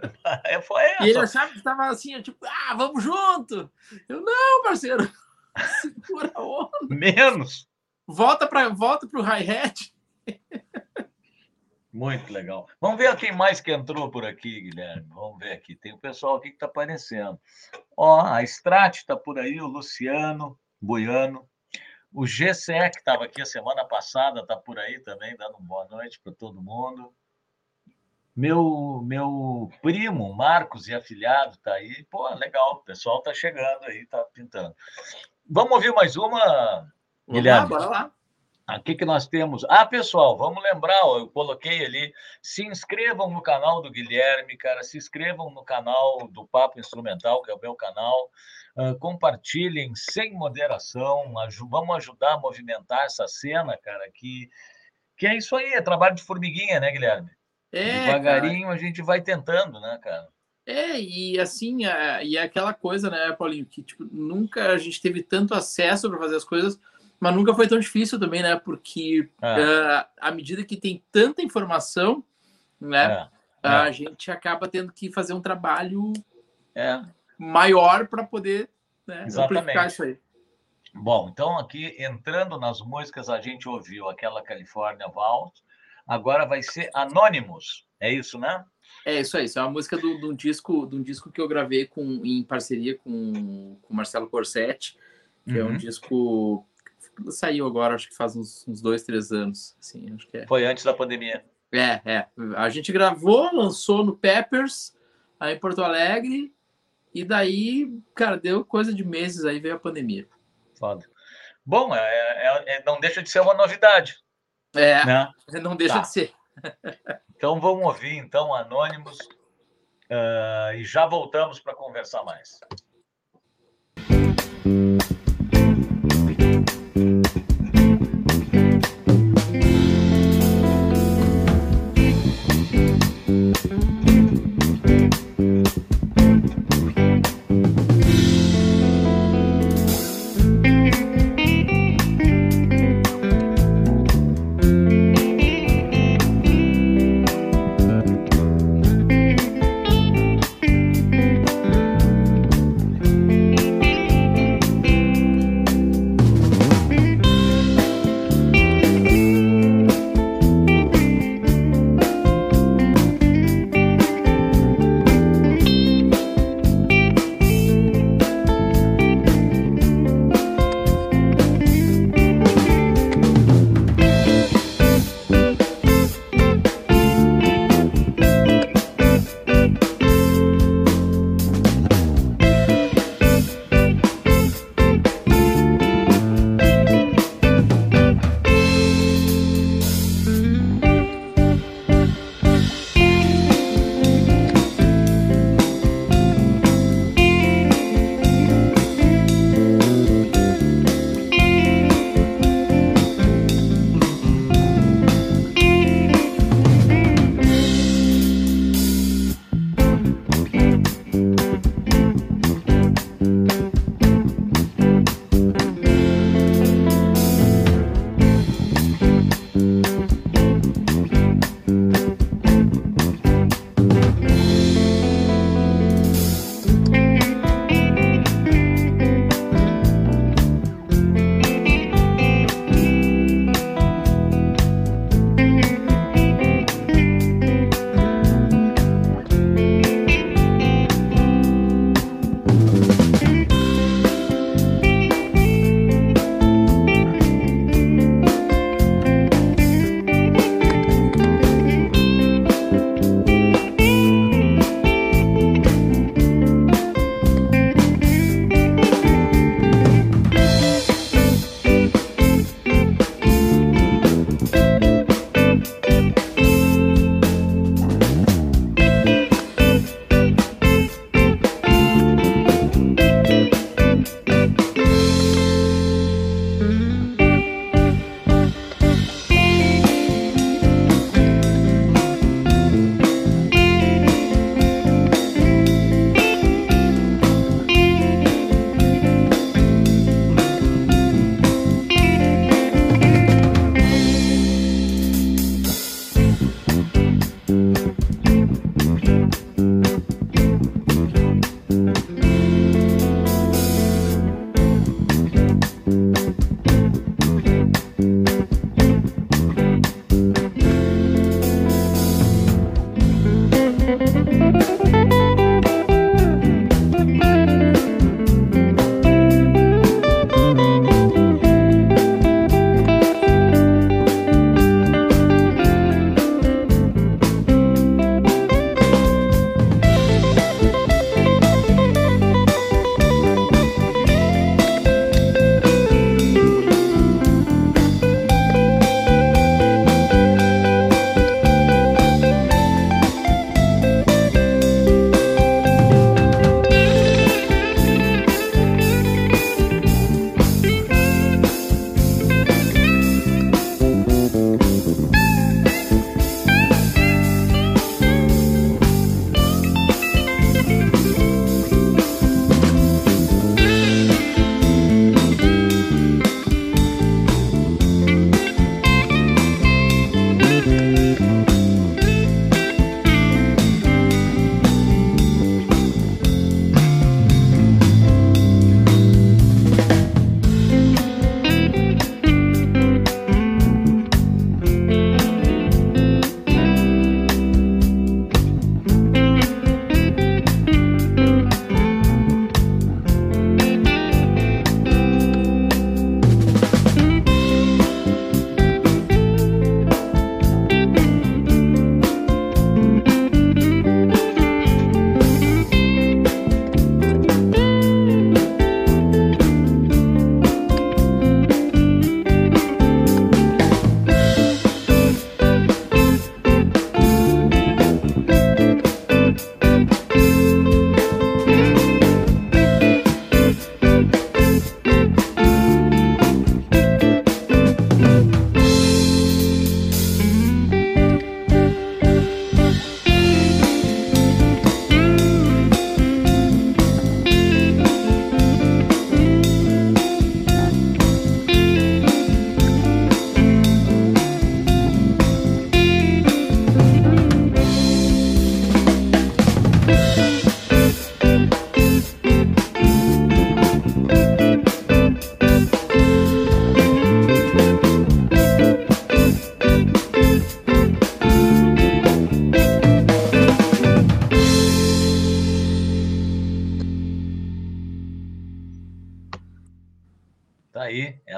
É, foi essa. E ele achava que estava assim, tipo, ah, vamos junto. Eu, não, parceiro, segura a onda. Menos. Volta para volta o hi-hat. Muito legal. Vamos ver quem mais que entrou por aqui, Guilherme. Vamos ver aqui. Tem o pessoal aqui que está aparecendo. Ó, a Strat está por aí, o Luciano Buiano. O GCE, que estava aqui a semana passada, está por aí também, dando uma boa noite para todo mundo. Meu, meu primo, Marcos e afilhado, está aí. Pô, legal, o pessoal está chegando aí, está pintando. Vamos ouvir mais uma, Guilherme? Bora lá. Aqui que nós temos. Ah, pessoal, vamos lembrar, ó, eu coloquei ali. Se inscrevam no canal do Guilherme, cara. Se inscrevam no canal do Papo Instrumental, que é o meu canal. Uh, compartilhem sem moderação. vamos ajudar a movimentar essa cena, cara. Que, que é isso aí, é trabalho de formiguinha, né, Guilherme? É, Devagarinho cara. a gente vai tentando, né, cara? É, e assim, é, e é aquela coisa, né, Paulinho, que tipo, nunca a gente teve tanto acesso para fazer as coisas Mas nunca foi tão difícil também, né? Porque uh, à medida que tem tanta informação, né? É. A é. gente acaba tendo que fazer um trabalho é. maior para poder né, amplificar isso aí. Bom, então aqui entrando nas músicas, a gente ouviu aquela California Vault, agora vai ser Anonymous, é isso, né? É isso aí, isso é uma música de um disco, de um disco que eu gravei com, em parceria com o Marcelo Corsetti, que uhum. é um uhum. disco saiu agora, acho que faz uns, uns, dois, três anos. Assim, acho que é. Foi antes da pandemia. É, é. A gente gravou, lançou no Peppers, aí em Porto Alegre, e daí, cara, deu coisa de meses, aí veio a pandemia. Foda. Bom, é, é, é não deixa de ser uma novidade. É, né? não deixa tá. de ser. então vamos ouvir, então, Anônimos, uh, e já voltamos para conversar mais.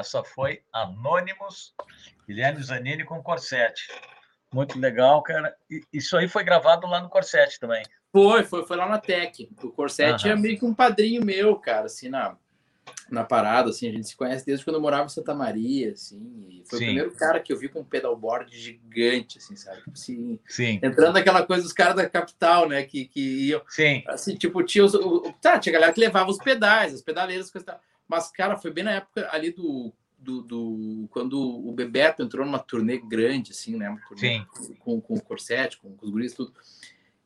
Essa foi Anônimos, Guilherme Zanini com Corsete. Muito legal, cara. E isso aí foi gravado lá no Corsete também. Foi, foi, foi lá na Tech. O Corsete uhum. é meio que um padrinho meu, cara, assim, na, na parada, assim, a gente se conhece desde quando eu morava em Santa Maria, assim, foi Sim. o primeiro cara que eu vi com um pedalboard gigante, assim, sabe? Tipo assim, Sim. Entrando naquela coisa dos caras da capital, né, que, que iam, Sim. assim, tipo, tinha os, o, tá, tinha galera que levava os pedais, as pedaleiras, coisa mas, cara, foi bem na época ali do, do, do, quando o Bebeto entrou numa turnê grande, assim, né, Sim. Com, com o Corsete, com, com os guris tudo,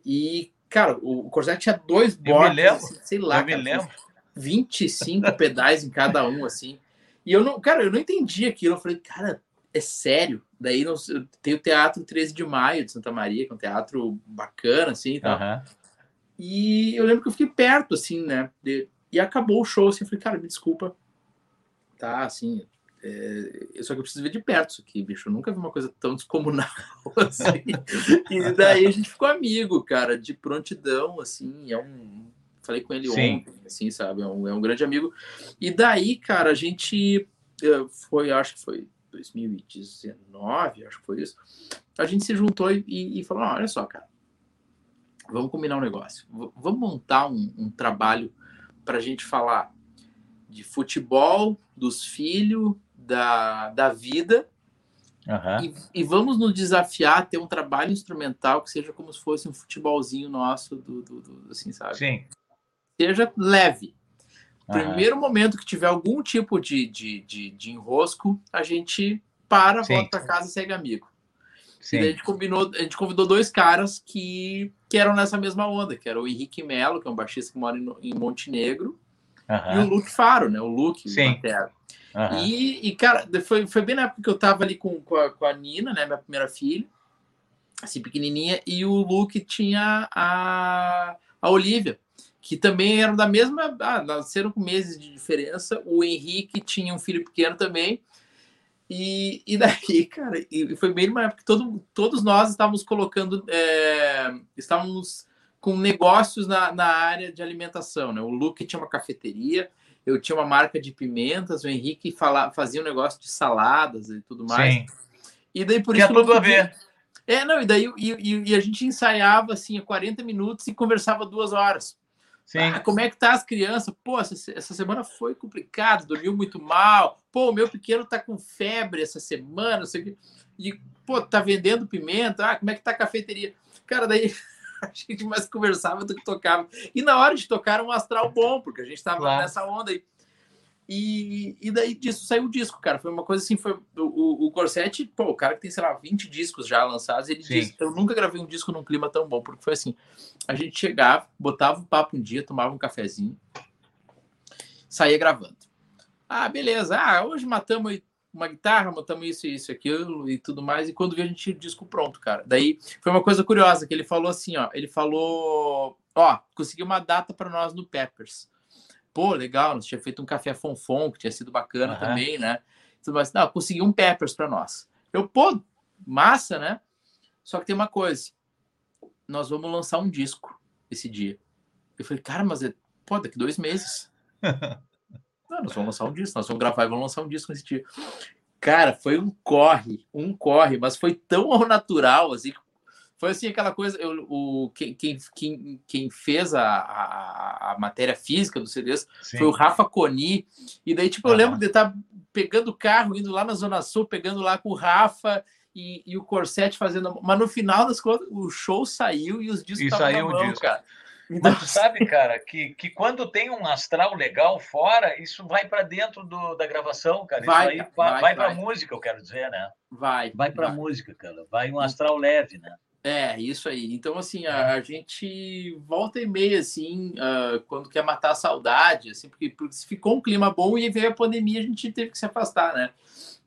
e, cara, o, o Corsete tinha dois boards, assim, sei lá, eu me lembro 25 pedais em cada um, assim. E eu não, cara, eu não entendi aquilo. Eu falei, cara, é sério. Daí não, tem o Teatro 13 de Maio de Santa Maria, que é um teatro bacana, assim e tal. Uhum. E eu lembro que eu fiquei perto, assim, né? De, e acabou o show, assim. Eu falei, cara, me desculpa. Tá, assim. É, só que eu preciso ver de perto isso aqui, bicho. Eu nunca vi uma coisa tão descomunal assim. e daí a gente ficou amigo, cara, de prontidão, assim. É um falei com ele Sim. ontem, assim, sabe? É um, é um grande amigo. E daí, cara, a gente eh, foi, acho que foi 2019, acho que foi isso. A gente se juntou e, e falou: ah, olha só, cara, vamos combinar um negócio. Vamos montar um, um trabalho para a gente falar de futebol, dos filhos, da, da vida. Uhum. E, e, vamos nos desafiar a ter um trabalho instrumental que seja como se fosse um futebolzinho nosso, do, do, do assim, sabe? Sim seja leve. Primeiro momento que tiver algum tipo de, de, de, de enrosco, a gente para, Sim. volta para casa e segue amigo. Sim. E daí a gente, combinou, a gente convidou dois caras que, que eram nessa mesma onda, que era o Henrique Melo, que é um baixista que mora em, em Montenegro, uhum. e o Luke Faro, né? O Luke, Sim. Uhum. E, e, cara, foi, foi bem na época que eu tava ali com, com, a, com a Nina, né? Minha primeira filha, assim, pequenininha, e o Luke tinha a, a Olivia que também eram da mesma. Ah, nasceram com meses de diferença. O Henrique tinha um filho pequeno também. E, e daí, cara, e foi bem numa época que todo, todos nós estávamos colocando, é, estávamos com negócios na, na área de alimentação, né? O Luke tinha uma cafeteria, eu tinha uma marca de pimentas, o Henrique fala, fazia um negócio de saladas e tudo mais. Sim. E daí por que isso. É tudo a ver. É, não, e daí e, e, e, a gente ensaiava assim 40 minutos e conversava duas horas. Sim. Ah, como é que tá as crianças? Pô, essa, essa semana foi complicado, dormiu muito mal. Pô, o meu pequeno tá com febre essa semana, sei que. E, pô, tá vendendo pimenta. Ah, como é que tá a cafeteria? Cara, daí a gente mais conversava do que tocava. E na hora de tocar um astral bom, porque a gente tava claro. nessa onda aí. E, e daí disso saiu o disco, cara. Foi uma coisa assim, foi o, o Corsetti, pô, o cara que tem, sei lá, 20 discos já lançados, ele Sim. disse, eu nunca gravei um disco num clima tão bom, porque foi assim, a gente chegava, botava o um papo um dia, tomava um cafezinho, saía gravando. Ah, beleza. Ah, hoje matamos uma guitarra, matamos isso, isso, aquilo e tudo mais, e quando vi a gente tinha o disco pronto, cara. Daí foi uma coisa curiosa, que ele falou assim, ó, ele falou, ó, consegui uma data para nós no Peppers pô, legal, nós tinha feito um café fonfon, que tinha sido bacana uhum. também, né? Mas, não, consegui um Peppers para nós. Eu, pô, massa, né? Só que tem uma coisa, nós vamos lançar um disco esse dia. Eu falei, cara, mas é, pô, daqui dois meses. nós vamos lançar um disco, nós vamos gravar e vamos lançar um disco nesse dia. Cara, foi um corre, um corre, mas foi tão ao natural, assim, foi assim aquela coisa, eu, o, quem, quem, quem fez a, a, a matéria física do CDs Sim. foi o Rafa Coni. E daí, tipo, eu lembro de estar tá pegando o carro, indo lá na Zona Sul, pegando lá com o Rafa e, e o Corsete fazendo. Mas no final das contas, o show saiu e os discos estavam na mão, disco. cara. Então... Mas tu sabe, cara, que, que quando tem um astral legal fora, isso vai para dentro do, da gravação, cara. Vai, isso aí vai, vai, vai para música, eu quero dizer, né? Vai. Vai para música, cara. Vai um astral leve, né? É, isso aí. Então, assim, a, a gente volta e meia, assim, uh, quando quer matar a saudade, assim, porque, porque ficou um clima bom e veio a pandemia, a gente teve que se afastar, né?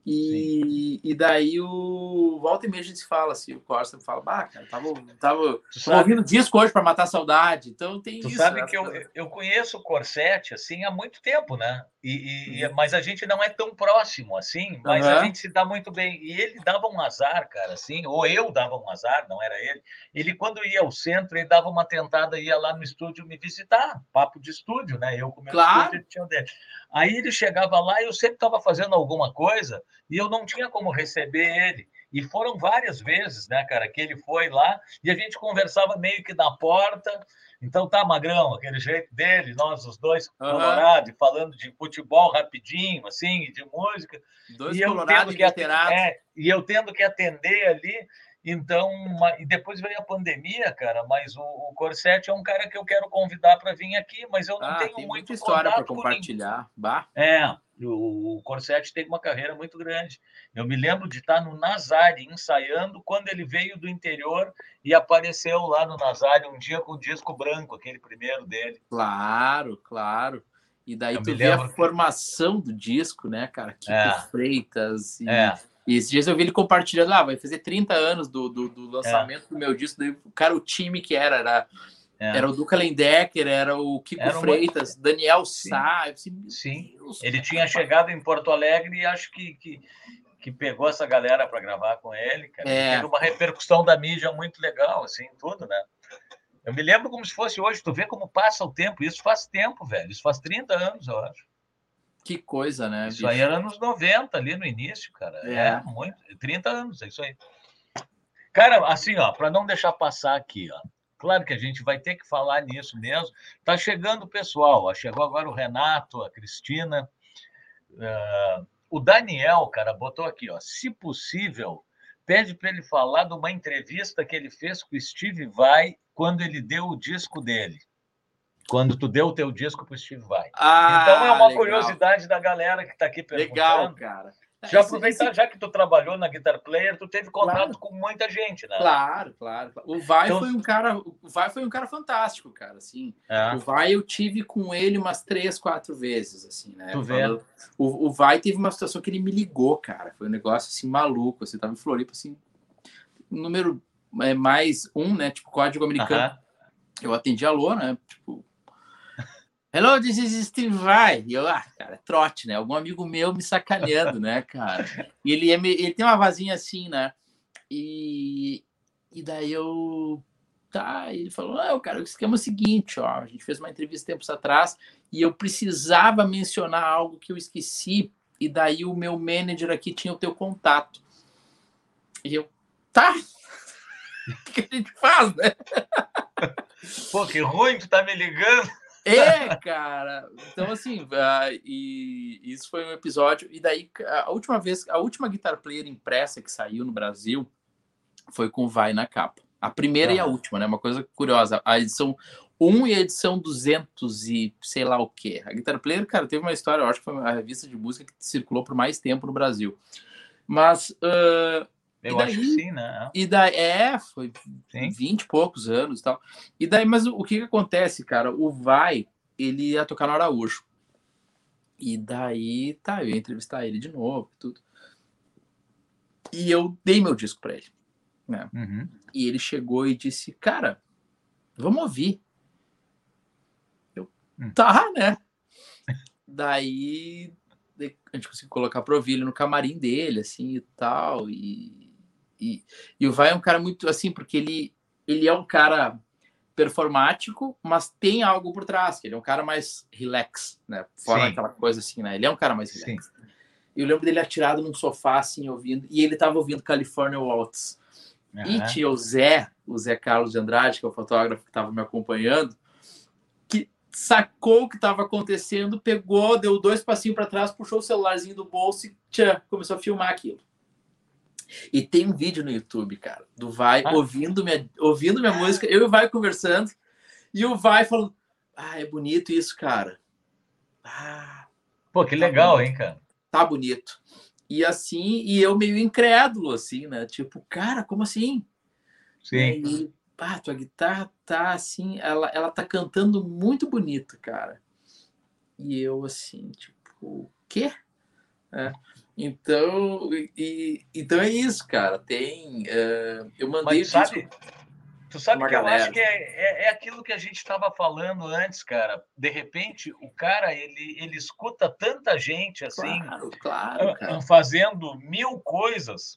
E, e daí o volta e meia a gente fala assim, o Costa fala, bah, cara, tava, tava, ouvindo disco hoje para matar saudade. Então tem tu isso. sabe né? que eu, eu conheço o Corset assim há muito tempo, né? E, e uhum. mas a gente não é tão próximo assim, mas uhum. a gente se dá muito bem. E ele dava um azar, cara, assim, ou eu dava um azar, não era ele. Ele, quando ia ao centro, ele dava uma tentada, ia lá no estúdio me visitar, papo de estúdio, né? Eu com meu claro. estúdio dele. Aí ele chegava lá e eu sempre estava fazendo alguma coisa e eu não tinha como receber ele. E foram várias vezes, né, cara, que ele foi lá e a gente conversava meio que na porta. Então tá, Magrão, aquele jeito dele, nós os dois uhum. colorados, falando de futebol rapidinho, assim, de música. Dois e eu tendo que é, E eu tendo que atender ali. Então, e depois veio a pandemia, cara, mas o, o Corset é um cara que eu quero convidar para vir aqui, mas eu não ah, tenho muita história para compartilhar. Bah. É, o, o Corset tem uma carreira muito grande. Eu me lembro de estar no Nazare ensaiando quando ele veio do interior e apareceu lá no Nazare um dia com o disco branco, aquele primeiro dele. Claro, claro. E daí eu tu vê a formação do disco, né, cara? Kiko é. Freitas e é. E esses dias eu vi ele compartilhando, ah, vai fazer 30 anos do, do, do lançamento é. do meu disco. Daí, cara, o time que era, era, é. era o Duca Lendecker, era o Kiko era Freitas. Daniel Sá. Sim, Sim. ele tinha chegado em Porto Alegre e acho que, que, que pegou essa galera para gravar com ele, cara. É. Teve uma repercussão da mídia muito legal, assim, tudo, né? Eu me lembro como se fosse hoje, tu vê como passa o tempo, isso faz tempo, velho, isso faz 30 anos, eu acho. Que coisa, né? Isso bicho? aí era nos 90, ali no início, cara. É, é muito. 30 anos, é isso aí. Cara, assim, ó, para não deixar passar aqui, ó. Claro que a gente vai ter que falar nisso mesmo. Tá chegando o pessoal, ó. Chegou agora o Renato, a Cristina. Uh, o Daniel, cara, botou aqui, ó. Se possível, pede para ele falar de uma entrevista que ele fez com o Steve Vai quando ele deu o disco dele quando tu deu o teu disco para o Steve Vai. Ah, então é uma legal. curiosidade da galera que está aqui perguntando. Legal, cara. Já aproveitar, esse... já que tu trabalhou na Guitar Player, tu teve contato claro. com muita gente, né? Claro, claro. O Vai então... foi um cara, o Vai foi um cara fantástico, cara. Assim, é. o Vai eu tive com ele umas três, quatro vezes, assim, né? Tu vê? O, o Vai teve uma situação que ele me ligou, cara. Foi um negócio assim maluco. Você assim, tava em Floripa, assim, número é, mais um, né? Tipo código americano. Uh -huh. Eu atendi alô, né? Tipo, Hello, this is Steve Vai. E eu, ah, cara, é trote, né? Algum amigo meu me sacaneando, né, cara? E ele, ele tem uma vazinha assim, né? E, e daí eu. Tá, ele falou: ah, cara, o esquema é o seguinte, ó. A gente fez uma entrevista tempos atrás e eu precisava mencionar algo que eu esqueci. E daí o meu manager aqui tinha o teu contato. E eu, tá. O que a gente faz, né? Pô, que ruim tu tá me ligando. É, cara. Então, assim, uh, e isso foi um episódio. E daí, a última vez, a última Guitar Player impressa que saiu no Brasil foi com Vai na capa. A primeira ah. e a última, né? Uma coisa curiosa. A edição 1 e a edição 200 e sei lá o quê. A Guitar Player, cara, teve uma história, eu acho que foi a revista de música que circulou por mais tempo no Brasil. Mas. Uh, eu daí, acho que sim, né? E daí, é, foi sim. 20 e poucos anos e tal. E daí, mas o, que que acontece, cara? O Vai, ele ia tocar no Araújo. E daí, tá, eu ia entrevistar ele de novo tudo. E eu dei meu disco para ele. Né? Uhum. E ele chegou e disse, cara, vamos ouvir. Eu, hum. tá, né? daí a gente conseguiu colocar pro ouvir ele no camarim dele, assim, e tal. E e, e o Vai é um cara muito assim, porque ele, ele é um cara performático, mas tem algo por trás, que ele é um cara mais relax, né? Fora Sim. aquela coisa assim, né? Ele é um cara mais relax. Sim. Eu lembro dele atirado num sofá, assim, ouvindo, e ele tava ouvindo California Waltz. Uhum. E tinha o Zé, o Zé Carlos de Andrade, que é o fotógrafo que estava me acompanhando, que sacou o que estava acontecendo, pegou, deu dois passinhos para trás, puxou o celularzinho do bolso e tchã, começou a filmar aquilo. E tem um vídeo no YouTube, cara, do Vai ah. ouvindo, minha, ouvindo minha música, eu e o Vai conversando, e o Vai falando: Ah, é bonito isso, cara. Ah, Pô, que tá legal, bonito. hein, cara? Tá bonito. E assim, e eu meio incrédulo, assim, né? Tipo, cara, como assim? Sim. E, ah, tua guitarra tá assim, ela, ela tá cantando muito bonito, cara. E eu, assim, tipo, o quê? É. Então, e, então é isso, cara. Tem. Uh, eu mandei. Mas, sabe, Tu sabe que galera. eu acho que é, é, é aquilo que a gente estava falando antes, cara. De repente, o cara ele, ele escuta tanta gente assim, claro, claro, cara. fazendo mil coisas.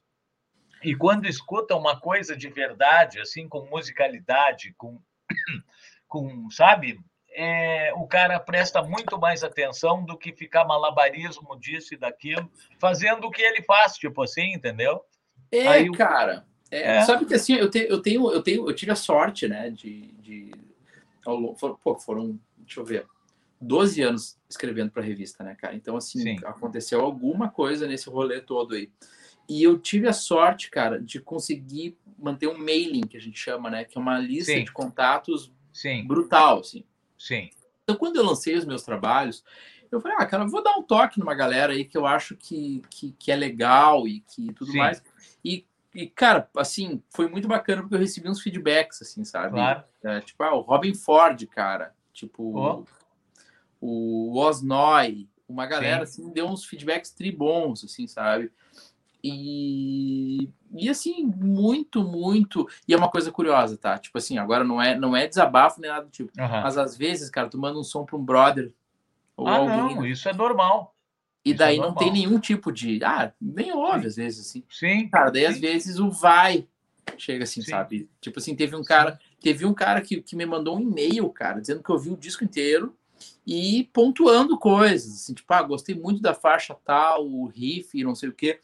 E quando escuta uma coisa de verdade, assim, com musicalidade, com, com sabe, é, o cara presta muito mais atenção do que ficar malabarismo disso e daquilo, fazendo o que ele faz, tipo assim, entendeu? É, Aí, cara. É, é. Sabe que assim, eu, te, eu tenho, eu tenho, eu tive a sorte, né, de. de pô, foram, deixa eu ver, 12 anos escrevendo para revista, né, cara? Então, assim, Sim. aconteceu alguma coisa nesse rolê todo aí. E eu tive a sorte, cara, de conseguir manter um mailing, que a gente chama, né? Que é uma lista Sim. de contatos Sim. brutal, assim. Sim. Então, quando eu lancei os meus trabalhos, eu falei, ah, cara, vou dar um toque numa galera aí que eu acho que, que, que é legal e que tudo Sim. mais. E e, cara, assim, foi muito bacana porque eu recebi uns feedbacks, assim, sabe? Claro. É, tipo, ah, o Robin Ford, cara. Tipo, oh. o Osnoy. Uma galera, Sim. assim, deu uns feedbacks tribons, assim, sabe? E, e assim, muito, muito. E é uma coisa curiosa, tá? Tipo assim, agora não é, não é desabafo nem nada do tipo. Uhum. Mas às vezes, cara, tu manda um som para um brother. Ou ah, alguém, não, isso é normal. E Isso é daí é não tem nenhum tipo de. Ah, nem ouve às vezes, assim. Sim. Cara, daí sim. às vezes o vai chega assim, sim. sabe? Tipo assim, teve um cara, teve um cara que, que me mandou um e-mail, cara, dizendo que eu vi o disco inteiro e pontuando coisas, assim, tipo, ah, gostei muito da faixa tal, o riff, não sei o quê,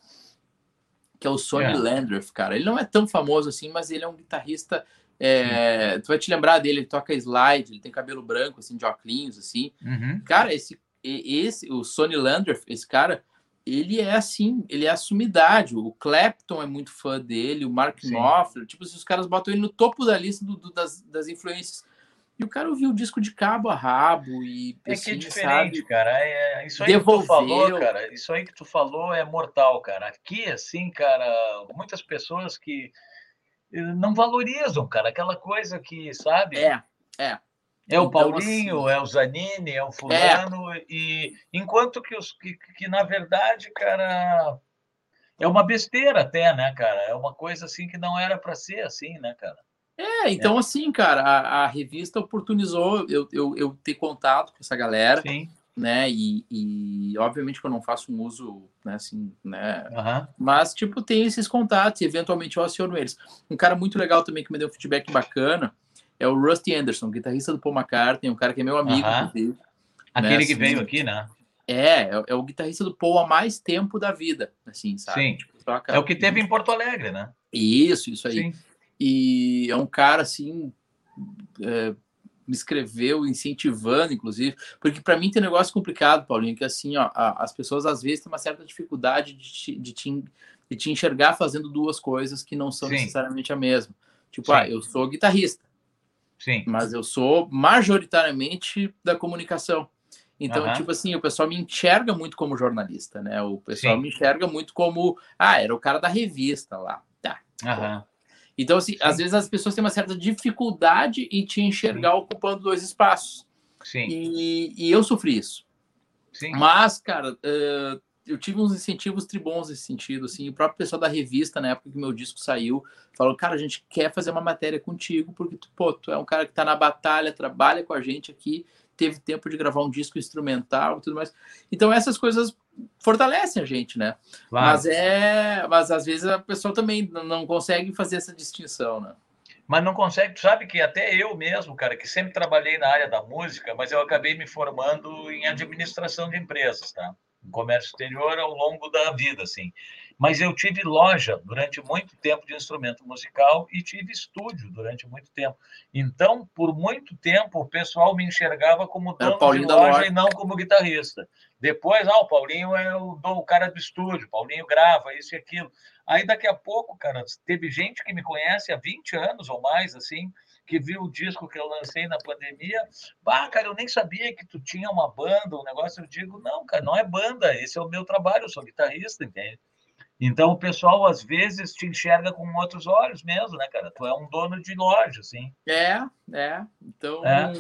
que é o Sonny é. Landreth, cara. Ele não é tão famoso assim, mas ele é um guitarrista. É, tu vai te lembrar dele, ele toca slide, ele tem cabelo branco, assim, de óculos, assim. Uhum. Cara, esse esse, o Sonny Landreth, esse cara, ele é assim, ele é a sumidade. O Clapton é muito fã dele, o Mark Knopfler, tipo, os caras botam ele no topo da lista do, do, das, das influências. E o cara ouviu o disco de cabo a rabo e é assim, que é assim, diferente, sabe, cara. É, isso aí devolveu. que tu falou, cara. Isso aí que tu falou é mortal, cara. Aqui, assim, cara, muitas pessoas que eh, não valorizam, cara, aquela coisa que, sabe? É, é. É o então, Paulinho, assim, é o Zanini, é o fulano, é. e enquanto que, os, que, que, na verdade, cara, é uma besteira até, né, cara? É uma coisa assim que não era para ser assim, né, cara? É, então é. assim, cara, a, a, revista oportunizou eu, eu, eu, ter contato com essa galera, Sim. né? E, e, obviamente que eu não faço um uso, né, assim, né? Uhum. Mas, tipo, tem esses contatos e eventualmente eu aciono eles. Um cara muito legal também que me deu um feedback bacana é o Rusty Anderson, guitarrista do Paul McCartney, um cara que é meu amigo. Uh -huh. Aquele né, que assim, veio aqui, né? É, é, é, o guitarrista do Paul há mais tempo da vida, assim, sabe? Sim. Tipo. É o que teve em Porto Alegre, né? Isso, isso aí. Sim. E é um cara, assim, é, me escreveu incentivando, inclusive, porque para mim tem um negócio complicado, Paulinho, que assim, ó, as pessoas às vezes têm uma certa dificuldade de te, de te, de te enxergar fazendo duas coisas que não são Sim. necessariamente a mesma. Tipo, Sim. ah, eu sou guitarrista. Sim. Mas eu sou majoritariamente da comunicação. Então, uhum. tipo assim, o pessoal me enxerga muito como jornalista, né? O pessoal Sim. me enxerga muito como, ah, era o cara da revista lá. Tá. Uhum. Então, assim, Sim. às vezes as pessoas têm uma certa dificuldade em te enxergar Sim. ocupando dois espaços. Sim. E, e eu sofri isso. Sim. Mas, cara, uh, eu tive uns incentivos tribons nesse sentido, assim, o próprio pessoal da revista, na época que meu disco saiu, falou, cara, a gente quer fazer uma matéria contigo, porque tu, pô, tu é um cara que tá na batalha, trabalha com a gente aqui, teve tempo de gravar um disco instrumental e tudo mais. Então essas coisas fortalecem a gente, né? Claro. Mas é, mas às vezes a pessoa também não consegue fazer essa distinção, né? Mas não consegue, tu sabe que até eu mesmo, cara, que sempre trabalhei na área da música, mas eu acabei me formando em administração de empresas, tá? no comércio exterior ao longo da vida, assim. Mas eu tive loja durante muito tempo de instrumento musical e tive estúdio durante muito tempo. Então, por muito tempo, o pessoal me enxergava como dono de loja, e não como guitarrista. Depois, ah, o Paulinho é o, o cara do estúdio, Paulinho grava isso e aquilo. Aí, daqui a pouco, cara, teve gente que me conhece há 20 anos ou mais, assim, que viu o disco que eu lancei na pandemia. Bah, cara, eu nem sabia que tu tinha uma banda, um negócio. Eu digo, não, cara, não é banda, esse é o meu trabalho, eu sou guitarrista, entende? Então o pessoal às vezes te enxerga com outros olhos mesmo, né, cara? Tu é um dono de loja, assim. É, é. Então. É.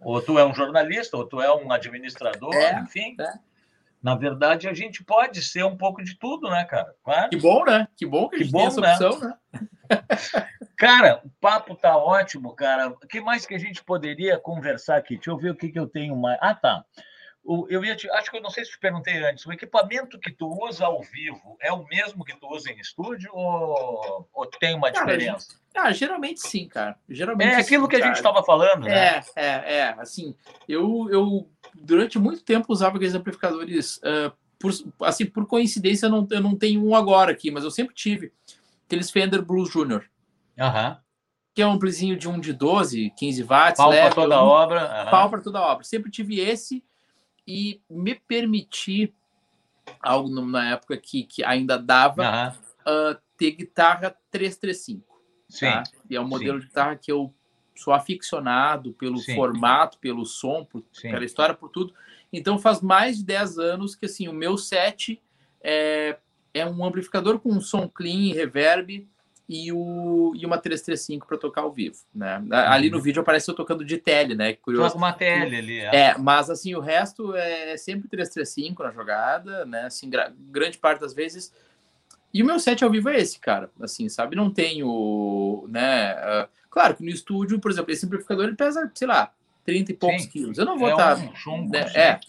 Ou tu é um jornalista, ou tu é um administrador, é, enfim. É. na verdade, a gente pode ser um pouco de tudo, né, cara? Claro. Que bom, né? Que bom que a gente bom, tem essa né? opção, né? cara, o papo tá ótimo, cara. O que mais que a gente poderia conversar aqui? Deixa eu ver o que, que eu tenho mais. Ah, tá. Eu ia te, acho que eu não sei se te perguntei antes. O equipamento que tu usa ao vivo é o mesmo que tu usa em estúdio ou, ou tem uma cara, diferença? Ah, geralmente sim, cara. Geralmente é aquilo sim, que a gente estava falando, né? É, é, é. Assim, eu, eu durante muito tempo usava aqueles amplificadores. Uh, por, assim, por coincidência, eu não, eu não tenho um agora aqui, mas eu sempre tive aqueles Fender Blues Junior. Aham. Que é um amplizinho de um de 12, 15 watts. Pau para toda a obra. Uhum. Pau para toda obra. Sempre tive esse e me permitir algo na época que, que ainda dava uhum. uh, ter guitarra 335. Sim. Tá? E é um modelo Sim. de guitarra que eu sou aficionado pelo Sim. formato, pelo som, por, pela história, por tudo. Então faz mais de 10 anos que assim o meu set é, é um amplificador com um som clean, reverb e, o, e uma 335 para tocar ao vivo, né? Ali no uhum. vídeo aparece eu tocando de tele, né? Curioso. Toca uma tele ali. É. é. mas assim, o resto é sempre 335 na jogada, né? Assim, grande parte das vezes. E o meu set ao vivo é esse, cara. Assim, sabe? Não tenho, né? Uh, claro que no estúdio, por exemplo, esse amplificador ele pesa, sei lá, 30 e poucos Sim. quilos. Eu não vou é estar. Tá, um né? É.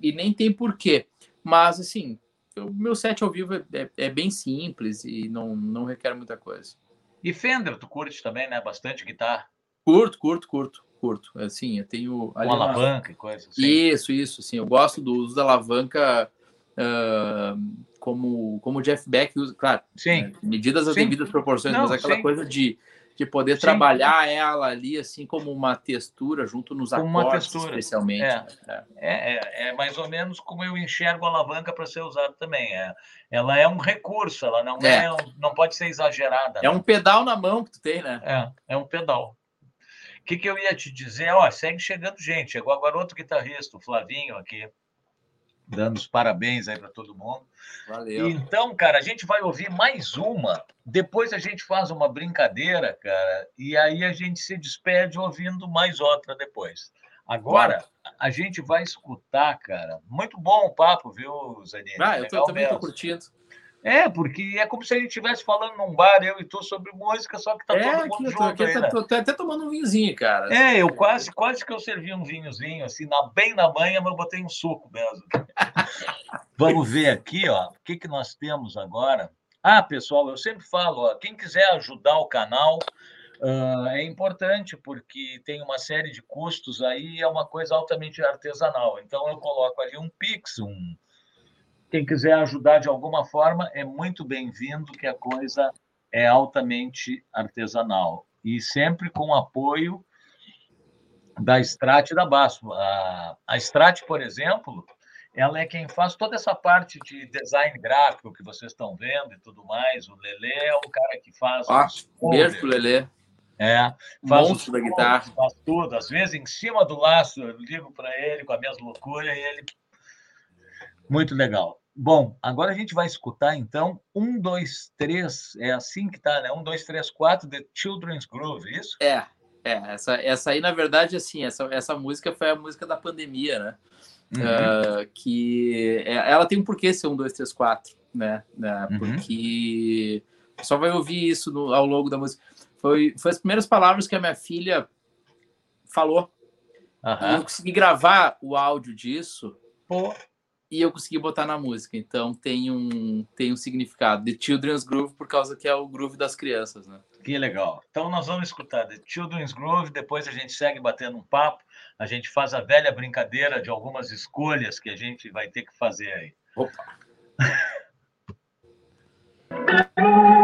E nem tem porquê. Mas, assim, o meu set ao vivo é, é, é, bem simples e não, não requer muita coisa. E Fender, tu curte também, né? Bastante guitarra. Curto, curto, curto, curto. Assim, eu tenho. Com alavanca e coisa assim. Isso, isso. Assim, eu gosto do uso da alavanca uh, como, como o Jeff Beck usa, claro. Sim. Né, medidas as devidas proporções, não, mas aquela sim. coisa de de poder Sim. trabalhar ela ali assim como uma textura junto nos como acordes, especialmente. É. Né? É, é, é, mais ou menos como eu enxergo a alavanca para ser usada também. É, ela é um recurso, ela não é, é não pode ser exagerada. É né? um pedal na mão que tu tem, né? É, é um pedal. O que, que eu ia te dizer? Ó, segue chegando gente. Chegou agora outro guitarrista, o Flavinho aqui dando os parabéns aí para todo mundo. Valeu. Então, cara, a gente vai ouvir mais uma. Depois a gente faz uma brincadeira, cara, e aí a gente se despede ouvindo mais outra depois. Agora, a gente vai escutar, cara. Muito bom o papo, viu, Zaninho? Ah, eu tô, também estou curtindo. É, porque é como se a gente estivesse falando num bar, eu e tu, sobre música, só que tá é, todo mundo junto. Tô, aqui, aí, né? tô, tô, até tomando um vinhozinho, cara. É, eu quase, quase que eu servi um vinhozinho, assim, na, bem na manhã, mas eu botei um suco mesmo. Vamos ver aqui, ó, o que, que nós temos agora. Ah, pessoal, eu sempre falo, ó, quem quiser ajudar o canal, uh, é importante, porque tem uma série de custos aí, é uma coisa altamente artesanal. Então, eu coloco ali um Pix, um quem quiser ajudar de alguma forma é muito bem-vindo, que a coisa é altamente artesanal. E sempre com apoio da Strat e da Basso. A, a Strat, por exemplo, ela é quem faz toda essa parte de design gráfico que vocês estão vendo e tudo mais. O Lelê é o cara que faz. Ah, beijo pro Lelê. É, faz Monstro da guitarra. Faz tudo. Às vezes, em cima do laço, eu ligo para ele com a mesma loucura e ele. Muito legal. Bom, agora a gente vai escutar então um, dois, três, é assim que tá, né? Um, dois, três, quatro, The Children's Groove, isso? É, é. Essa, essa aí, na verdade, assim, essa, essa música foi a música da pandemia, né? Uhum. Uh, que é, ela tem um porquê ser um, dois, três, quatro, né? né? Uhum. Porque só vai ouvir isso no, ao longo da música. Foi, foi as primeiras palavras que a minha filha falou. Uhum. Eu consegui gravar o áudio disso. Pô e eu consegui botar na música. Então tem um, tem um significado. The Children's Groove, por causa que é o groove das crianças, né? Que legal. Então nós vamos escutar The Children's Groove, depois a gente segue batendo um papo, a gente faz a velha brincadeira de algumas escolhas que a gente vai ter que fazer aí. Opa!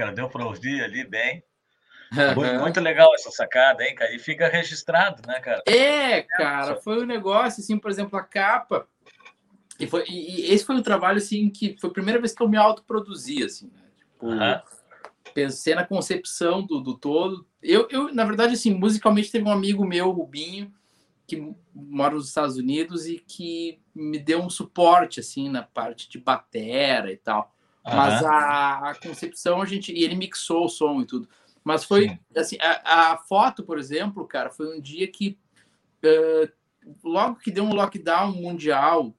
cara. Deu para ouvir ali bem. Muito, muito, legal essa sacada, hein, cara? E fica registrado, né, cara? É, cara, foi um negócio, assim, por exemplo, a capa. E, foi, e, e esse foi um trabalho, assim, que foi a primeira vez que eu me autoproduzi, assim, né? Tipo, pensei na concepção do, do todo. Eu, eu, na verdade, assim, musicalmente teve um amigo meu, Rubinho, que mora nos Estados Unidos e que me deu um suporte, assim, na parte de batera e tal. Mas a, a, concepção a gente. E ele mixou o som e tudo. Mas foi Sim. assim, a, a, foto, por exemplo, cara, foi um dia que uh, logo que deu um lockdown mundial,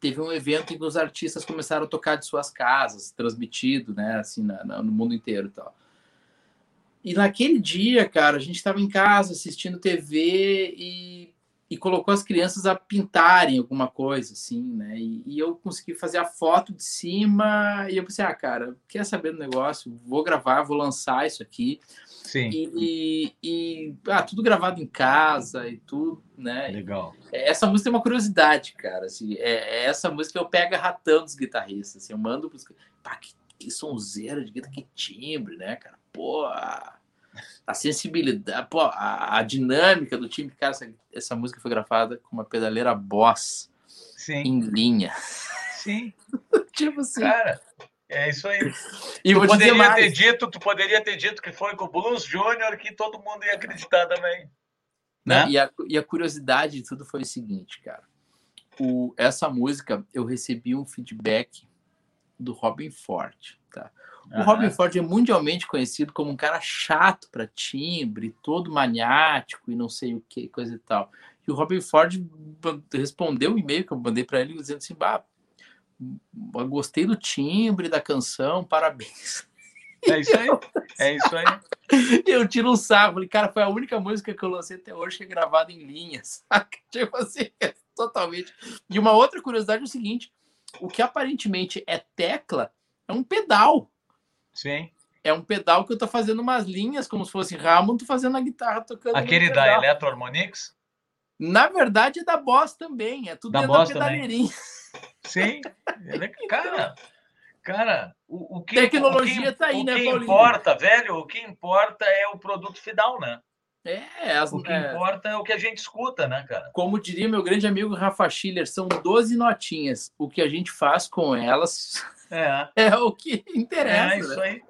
teve um evento em que os artistas começaram a tocar de suas casas, transmitido, né, assim, na, na, no mundo inteiro e tal. E naquele dia, cara, a gente estava em casa assistindo TV e e colocou as crianças a pintarem alguma coisa, assim, né? E, e, eu consegui fazer a foto de cima e eu pensei, ah, cara, quer saber do negócio? Vou gravar, vou lançar isso aqui. Sim. E, e, e ah, tudo gravado em casa e tudo, né? Legal. Essa música tem uma curiosidade, cara. Assim, é, é essa música eu pego ratando os guitarristas. Assim, eu mando pros. Pá, que, que sonzeira de guitarra, que timbre, né, cara? Pô a sensibilidade, pô, a, a, dinâmica do time. Cara, essa, essa, música foi gravada com uma pedaleira Boss Sim. em linha. Sim. tipo assim. Cara, é isso aí. E tu poderia ter dito, tu poderia ter dito que foi com o Blues Júnior que todo mundo ia acreditar também. Né? E, a, e a curiosidade de tudo foi o seguinte, cara. O, essa música eu recebi um feedback do Robin Ford, tá? O Robin Ford é mundialmente conhecido como um cara chato para timbre, todo maniático e não sei o que, coisa e tal. E o Robin Ford respondeu um e-mail que eu mandei para ele dizendo assim: bah, gostei do timbre da canção, parabéns. É isso aí. É isso aí. Eu tiro um sarro. Falei, cara, foi a única música que eu lancei até hoje que é gravada em linhas. Tipo assim, é totalmente. E uma outra curiosidade é o seguinte: o que aparentemente é tecla é um pedal. Sim. É um pedal que eu tô fazendo umas linhas, como se fosse Ramon, tô fazendo a guitarra tocando. Aquele da Electro Harmonix? Na verdade, é da Boss também. É tudo da Boss da pedaleirinha. Sim. Cara, cara, o, o que. Tecnologia o que, tá aí, o né, O que Paulinho? importa, velho, o que importa é o produto final, né? É, as, o que é... importa é o que a gente escuta, né, cara? Como diria meu grande amigo Rafa Schiller, são 12 notinhas. O que a gente faz com elas é, é o que interessa. É isso né? aí.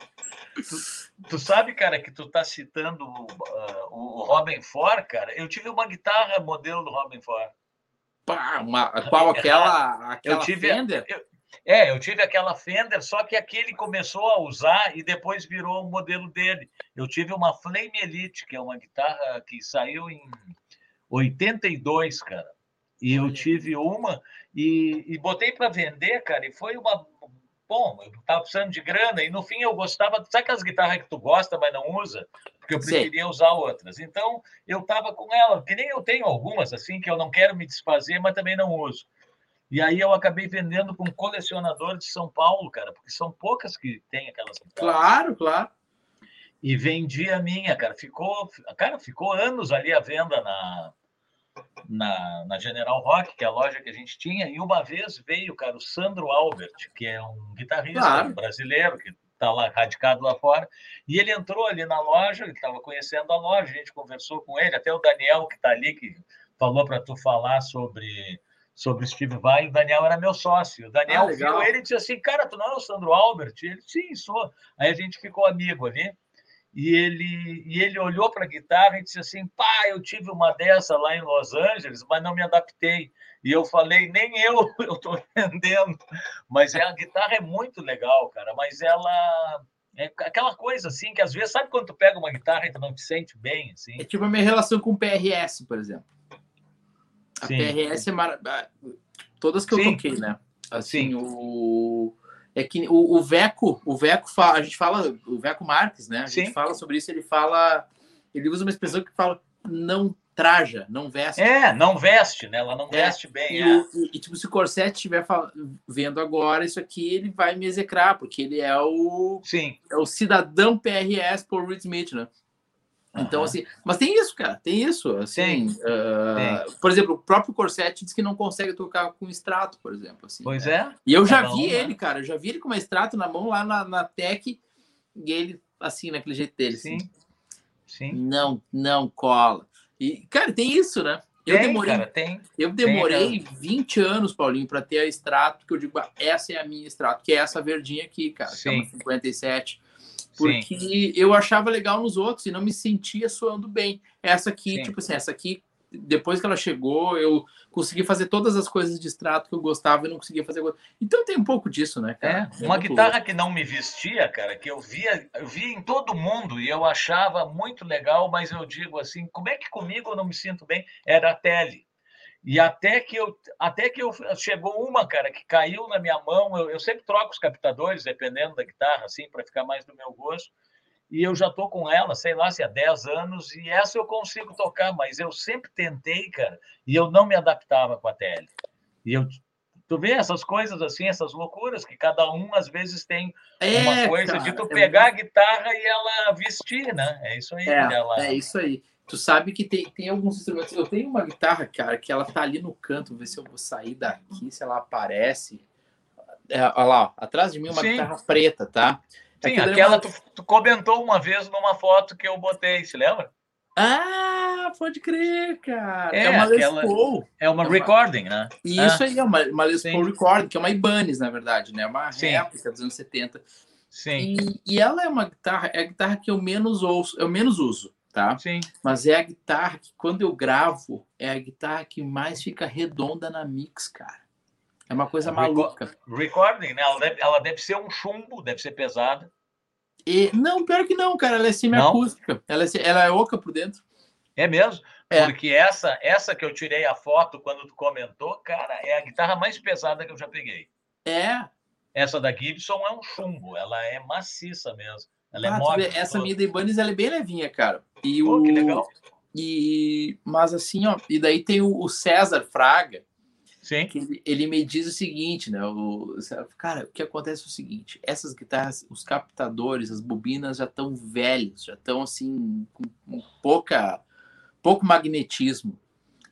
Tu, tu, sabe, cara, que tu tá citando uh, o Robin Ford, cara? Eu tive uma guitarra modelo do Robin Ford. Pá, uma, qual aquela, aquela eu tive, Fender? Eu, é, eu tive aquela Fender, só que aquele começou a usar e depois virou o modelo dele. Eu tive uma Flame Elite, que é uma guitarra que saiu em 82, cara. E eu tive uma e, e botei para vender, cara, e foi uma bom, eu estava precisando de grana e no fim eu gostava, sabe aquelas guitarras que tu gosta, mas não usa? Porque eu preferia Sim. usar outras. Então eu estava com ela, que nem eu tenho algumas assim que eu não quero me desfazer, mas também não uso. E aí eu acabei vendendo para um colecionador de São Paulo, cara, porque são poucas que tem aquelas. Claro, claro. E vendi a minha, cara. Ficou, cara, ficou anos ali a venda na, na, na General Rock, que é a loja que a gente tinha, e uma vez veio, cara, o Sandro Albert, que é um guitarrista claro. brasileiro, que está lá radicado lá fora, e ele entrou ali na loja, ele estava conhecendo a loja, a gente conversou com ele, até o Daniel, que está ali, que falou para tu falar sobre sobre Steve Vai, o Daniel era meu sócio. O Daniel ah, viu ele e disse assim, cara, tu não é o Sandro Albert? Ele, sim, sou. Aí a gente ficou amigo ali, e ele, e ele olhou para a guitarra e disse assim: pá, eu tive uma dessa lá em Los Angeles, mas não me adaptei. E eu falei: nem eu, eu estou vendendo. Mas é, a guitarra é muito legal, cara, mas ela. É aquela coisa assim que às vezes, sabe quando tu pega uma guitarra e tu não te sente bem? Assim? É tipo a minha relação com o PRS, por exemplo. A Sim. PRS é maravilhosa. Todas que eu Sim. toquei, né? Assim, Sim. o é que o, o Veco, o Veco fala, a gente fala, o Veco Marques, né? A gente fala sobre isso, ele fala, ele usa uma expressão que fala não traja, não veste. É, não veste, né? Ela não é, veste bem. E, é. o, e, tipo, se o Corset estiver vendo agora isso aqui, ele vai me execrar, porque ele é o, Sim. É o cidadão PRS por Reed Smith, né? Então, uhum. assim, mas tem isso, cara, tem isso. Assim, tem. Uh, tem. Por exemplo, o próprio Corset diz que não consegue tocar com extrato, por exemplo. Assim, pois né? é. E eu já vi né? ele, cara, eu já vi ele com uma extrato na mão lá na, na Tech e ele, assim, naquele jeito dele. Sim. Assim, Sim. Não, não cola. E, cara, tem isso, né? Eu tem, demorei, cara, tem. Eu demorei tem, 20 anos, Paulinho, para ter a extrato, que eu digo, essa é a minha extrato, que é essa verdinha aqui, cara, Sim. que é uma 57 porque Sim. eu achava legal nos outros e não me sentia soando bem. Essa aqui, Sim. tipo assim, essa aqui, depois que ela chegou, eu consegui fazer todas as coisas de extrato que eu gostava e não conseguia fazer. Então tem um pouco disso, né, cara? É, uma é guitarra louco. que não me vestia, cara, que eu via, eu via em todo mundo e eu achava muito legal, mas eu digo assim, como é que comigo eu não me sinto bem? Era a Tele. E até que eu, até que eu chegou uma, cara, que caiu na minha mão. Eu, eu sempre troco os captadores, dependendo da guitarra, assim, para ficar mais do meu gosto. E eu já tô com ela, sei lá, se há 10 anos, e essa eu consigo tocar, mas eu sempre tentei, cara, e eu não me adaptava com a tele. E eu Tu vê essas coisas assim, essas loucuras, que cada um às vezes tem é, uma coisa cara, de tu é pegar a guitarra e ela vestir, né? É isso aí. É, ela... é isso aí. Tu sabe que tem, tem alguns instrumentos. Eu tenho uma guitarra, cara, que ela tá ali no canto. Vou ver se eu vou sair daqui, se ela aparece. É, olha lá, ó, atrás de mim uma Sim. guitarra preta, tá? Sim, Aquilo aquela uma... tu, tu, comentou uma vez numa foto que eu botei, se lembra? Ah, pode crer, cara. É, é uma Les Paul. É uma, é uma recording, né? Isso ah. aí, é uma, uma Les Paul recording, que é uma Ibanez, na verdade, né? Uma Sim. réplica dos anos 70. Sim. E, e, ela é uma guitarra, é a guitarra que eu menos ouço, eu menos uso tá? Sim. Mas é a guitarra que, quando eu gravo, é a guitarra que mais fica redonda na mix, cara. É uma coisa maluca. Recording, né? Ela deve, ela deve ser um chumbo, deve ser pesada. E, não, pior que não, cara. Ela é semiacústica. Ela é, ela é oca por dentro. É mesmo? É. Porque essa, essa que eu tirei a foto quando tu comentou, cara, é a guitarra mais pesada que eu já peguei. É. Essa da Gibson é um chumbo, ela é maciça mesmo. Ela é ah, móvel. Essa minha da Ibanez ela é bem levinha, cara. E Pô, o... que legal. E... Mas assim, ó, e daí tem o César Fraga, Sim. Que ele, ele, me diz o seguinte, né? O, cara, o que acontece é o seguinte: essas guitarras, os captadores, as bobinas já estão velhos, já estão assim, com, com pouca, pouco magnetismo.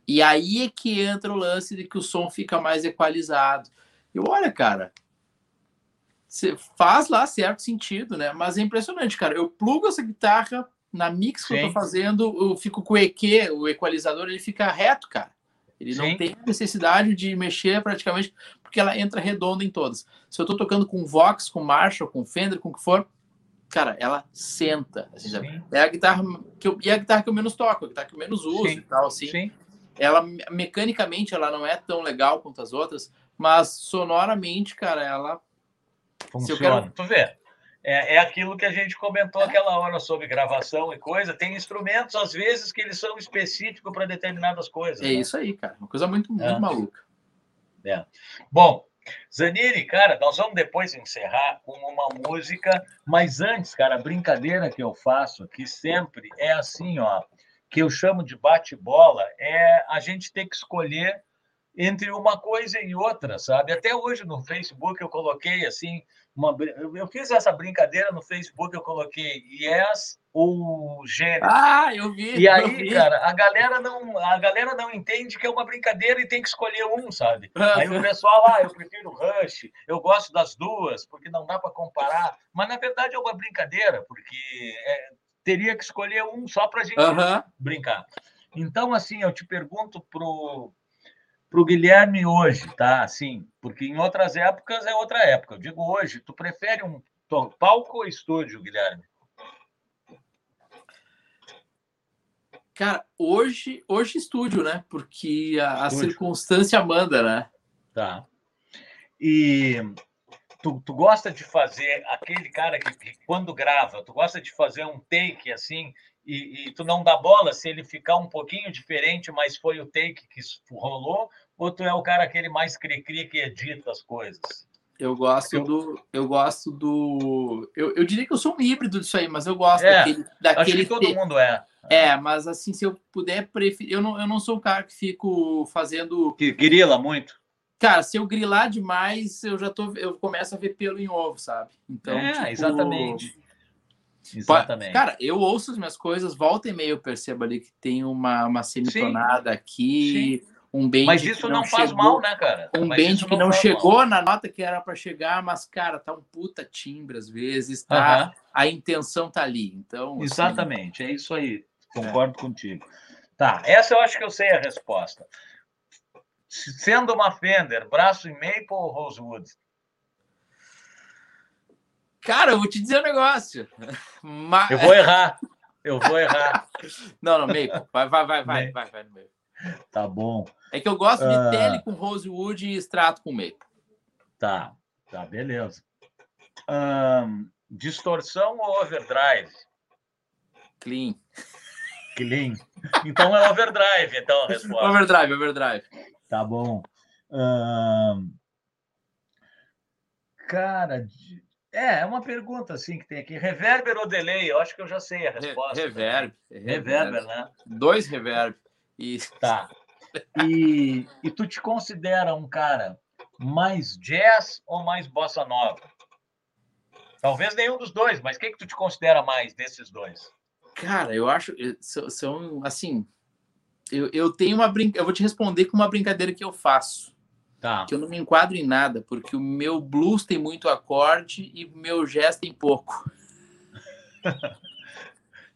E aí é que entra o lance de que o som fica mais equalizado. E olha, cara, faz lá certo sentido, né? Mas é impressionante, cara. Eu plugo essa guitarra na mix que Sim. eu tô fazendo, eu fico com o EQ, o equalizador, ele fica reto, cara. Ele Sim. não tem necessidade de mexer praticamente, porque ela entra redonda em todas. Se eu tô tocando com Vox, com Marshall, com Fender, com o que for, cara, ela senta. Assim, é a guitarra que eu, e é a guitarra que eu menos toco, a guitarra que eu menos uso Sim. e tal, assim. Sim. Ela, mecanicamente, ela não é tão legal quanto as outras, mas sonoramente, cara, ela Funciona. Quero... Tu vê. É, é aquilo que a gente comentou aquela hora sobre gravação e coisa. Tem instrumentos, às vezes, que eles são específicos para determinadas coisas. É né? isso aí, cara. Uma coisa muito, muito é. maluca. É. Bom, Zanini, cara, nós vamos depois encerrar com uma música, mas antes, cara, a brincadeira que eu faço aqui sempre é assim, ó, que eu chamo de bate-bola, é a gente ter que escolher entre uma coisa e outra, sabe? Até hoje no Facebook eu coloquei assim, uma, eu fiz essa brincadeira no Facebook, eu coloquei yes ou gênero. Ah, eu vi. E aí, vi. cara, a galera não, a galera não entende que é uma brincadeira e tem que escolher um, sabe? Aí o pessoal, ah, eu prefiro Rush, eu gosto das duas, porque não dá para comparar. Mas na verdade é uma brincadeira, porque é, teria que escolher um só para a gente brincar. Então, assim, eu te pergunto pro para o Guilherme hoje, tá? Assim, porque em outras épocas é outra época. Eu digo hoje, tu prefere um palco ou estúdio, Guilherme? Cara, hoje, hoje estúdio, né? Porque a, a circunstância manda, né? Tá. E tu, tu gosta de fazer aquele cara que, que, quando grava, tu gosta de fazer um take assim e, e, tu não dá bola se ele ficar um pouquinho diferente, mas foi o take que rolou, ou tu é o cara aquele mais cri-cri que edita as coisas? Eu gosto eu... do. Eu gosto do. Eu, eu diria que eu sou um híbrido disso aí, mas eu gosto é, daquele. daquele acho que todo mundo é. É, mas assim, se eu puder preferir. Eu não, eu não sou o cara que fico fazendo. Que grila muito. Cara, se eu grilar demais, eu já tô. Eu começo a ver pelo em ovo, sabe? Então. É, tipo... exatamente. Exatamente. Cara, eu ouço as minhas coisas, volta e meia eu percebo ali que tem uma, uma semitonada Sim. aqui. Sim um bend mas isso não, não faz chegou, mal, né, cara? Um mas bend que não, chegou mal. na nota que era para chegar, mas, cara, tá um puta timbre às vezes, tá? A intenção tá ali. Então, assim, Exatamente, assim... é isso aí. Concordo é. contigo. Tá, essa eu acho que eu sei a resposta. Sendo uma Fender, braço em Maple ou Rosewood? Cara, eu vou te dizer um negócio. Mas... Eu vou errar. Eu vou errar. Não, não, Maple. Vai, vai, vai, vai, vai, vai no meio. Tá bom. É que eu gosto de uh... tele com rosewood e extrato com maple. Tá, tá, beleza. Um, distorção ou overdrive? Clean. Clean. Então é overdrive, então a resposta. Overdrive, overdrive. Tá bom. Um... Cara, é, é uma pergunta assim que tem aqui. Reverber ou delay? Eu acho que eu já sei a resposta. Reverb. Reverber, né? Dois reverb. Isso. Tá. E, e tu te considera um cara mais jazz ou mais bossa nova? Talvez nenhum dos dois, mas quem que tu te considera mais desses dois? Cara, eu acho são assim. Eu, eu tenho uma brinca, eu vou te responder com uma brincadeira que eu faço. Tá. Que eu não me enquadro em nada, porque o meu blues tem muito acorde e o meu jazz tem pouco.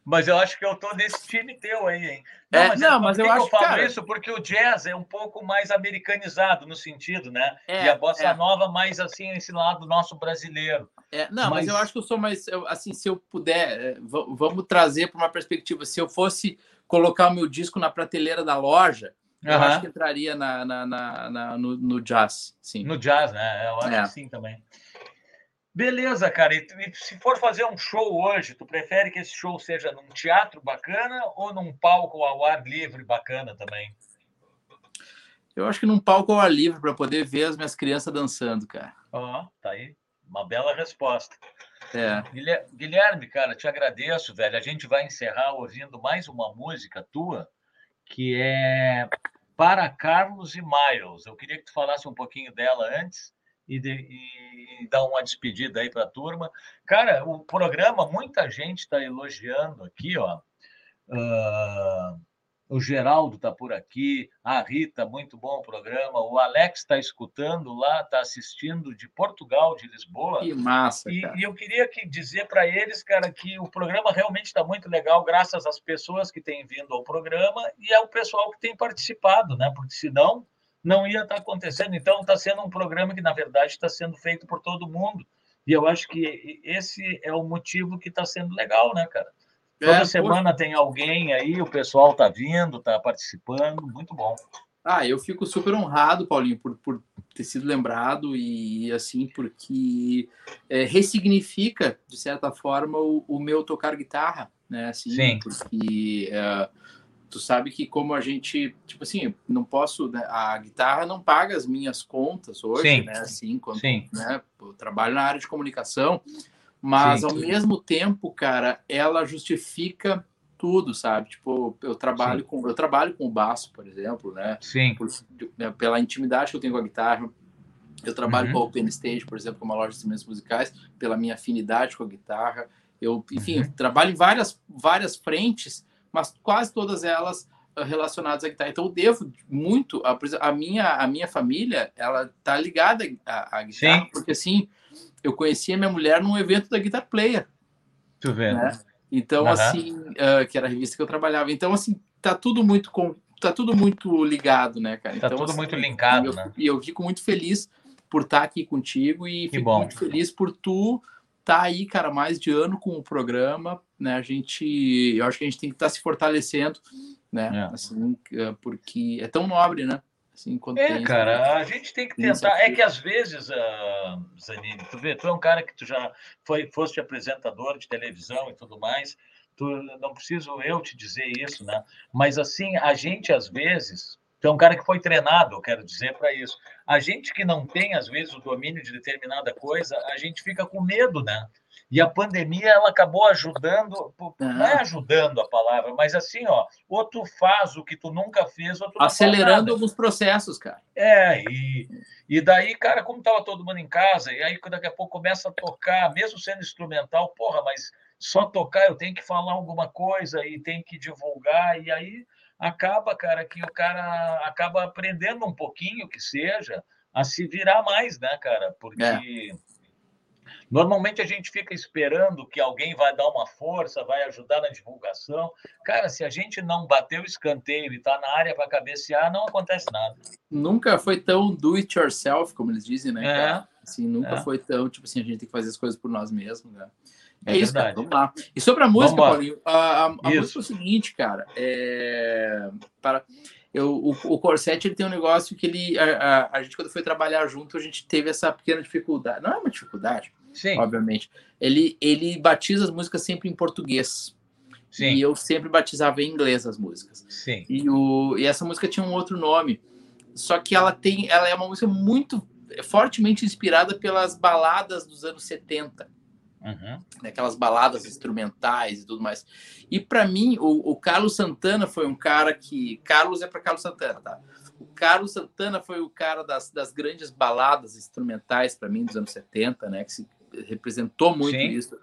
Mas eu acho que eu tô nesse time teu aí, hein? Não, é, mas, não, mas eu, eu acho que eu falo cara... isso porque o jazz é um pouco mais americanizado no sentido, né? É, e a bossa é. nova mais assim esse lado nosso brasileiro. É, não, mas... mas... eu acho que eu sou mais assim, se eu puder, é, vamos trazer para uma perspectiva. Se eu fosse colocar o meu disco na prateleira da loja, eu uhum. acho que entraria na, na, na, na no, no, jazz, sim. No jazz, né? Eu acho é. que sim também. Beleza, cara. E, se for fazer um show hoje, tu prefere que esse show seja num teatro bacana ou num palco ao ar livre bacana também? Eu acho que num palco ao ar livre para poder ver as minhas crianças dançando, cara. Ó, oh, tá aí. Uma bela resposta. É. Guilherme, cara, te agradeço, velho. A gente vai encerrar ouvindo mais uma música tua, que é Para Carlos e Miles. Eu queria que tu falasse um pouquinho dela antes e, de, e dar uma despedida aí para a turma. Cara, o programa, muita gente está elogiando aqui, ó. Uh, o Geraldo está por aqui, a Rita, muito bom o programa. O Alex está escutando lá, está assistindo de Portugal, de Lisboa. Que massa! E, e eu queria que dizer para eles, cara, que o programa realmente está muito legal, graças às pessoas que têm vindo ao programa e ao pessoal que tem participado, né? Porque senão não ia estar tá acontecendo. Então, está sendo um programa que, na verdade, está sendo feito por todo mundo. E eu acho que esse é o motivo que está sendo legal, né, cara? Toda é, semana tem alguém aí, o pessoal está vindo, está participando, muito bom. Ah, eu fico super honrado, Paulinho, por, por ter sido lembrado e assim, porque é, ressignifica, de certa forma, o, o, meu tocar guitarra, né? Assim, Sim. Porque é, tu sabe que como a gente, tipo assim, não posso, né, a guitarra não paga as minhas contas hoje, sim, né? Assim, quando, sim. né, eu trabalho na área de comunicação, mas sim, ao mesmo tempo, cara, ela justifica tudo, sabe? Tipo, eu trabalho Sim. com eu trabalho com o baço, por exemplo, né? Sim. Por, né, pela intimidade que eu tenho com a guitarra. Eu trabalho uhum. com a Open Stage, por exemplo, com uma loja de instrumentos musicais, pela minha afinidade com a guitarra. Eu, enfim, uhum. trabalho em várias várias frentes, mas quase todas elas ah, relacionadas à guitarra. Então eu devo muito a, a minha a minha família, ela tá ligada à, à guitarra, Sim. porque assim, eu conheci a minha mulher num evento da Guitar Player. Tu vendo? Né? Então, uhum. assim, uh, que era a revista que eu trabalhava. Então, assim, tá tudo muito com, tá tudo muito ligado, né, cara? Tá então, tudo assim, muito linkado, eu, né? E eu fico muito feliz por estar tá aqui contigo e que fico bom. muito feliz por tu tá aí, cara, mais de ano com o programa, né? A gente, eu acho que a gente tem que estar tá se fortalecendo, né? É. Assim, ah, porque é tão nobre, né? Assim, é, cara, a gente tem que tentar. É que às vezes, uh, Zanini, tu vê, tu é um cara que tu já foi, foste apresentador de televisão e tudo mais. Tu, não preciso eu te dizer isso, né? Mas assim, a gente às vezes, tu é um cara que foi treinado, eu quero dizer para isso. A gente que não tem às vezes o domínio de determinada coisa, a gente fica com medo, né? E a pandemia ela acabou ajudando, não é ajudando a palavra, mas assim, ó, ou tu faz o que tu nunca fez, ou tu acelerando alguns processos, cara. É, e, e daí, cara, como tava todo mundo em casa, e aí daqui a pouco começa a tocar, mesmo sendo instrumental, porra, mas só tocar eu tenho que falar alguma coisa e tem que divulgar, e aí acaba, cara, que o cara acaba aprendendo um pouquinho que seja a se virar mais, né, cara? Porque é Normalmente a gente fica esperando que alguém vai dar uma força, vai ajudar na divulgação. Cara, se a gente não bater o escanteio e está na área para cabecear, não acontece nada. Nunca foi tão do it yourself, como eles dizem, né? É, assim, nunca é. foi tão, tipo assim, a gente tem que fazer as coisas por nós mesmos, né? É, é isso, cara. Vamos lá. E sobre a música, Paulinho, a, a, a música é o seguinte, cara. É... Para... Eu, o, o Corset ele tem um negócio que ele a, a, a, gente quando foi trabalhar junto a gente teve essa pequena dificuldade não é uma dificuldade Sim. obviamente. Ele, ele batiza as músicas sempre em português. Sim. E eu sempre batizava em inglês as músicas. Sim. E, o, e essa música tinha um outro nome. Só que ela tem, ela é uma música muito fortemente inspirada pelas baladas dos anos 70. Uhum. Aquelas baladas instrumentais e tudo mais. E para mim, o, o, Carlos Santana foi um cara que. Carlos é para Carlos Santana, tá? O Carlos Santana foi o cara das, das grandes baladas instrumentais para mim dos anos 70, né? Que se representou muito Sim. isso.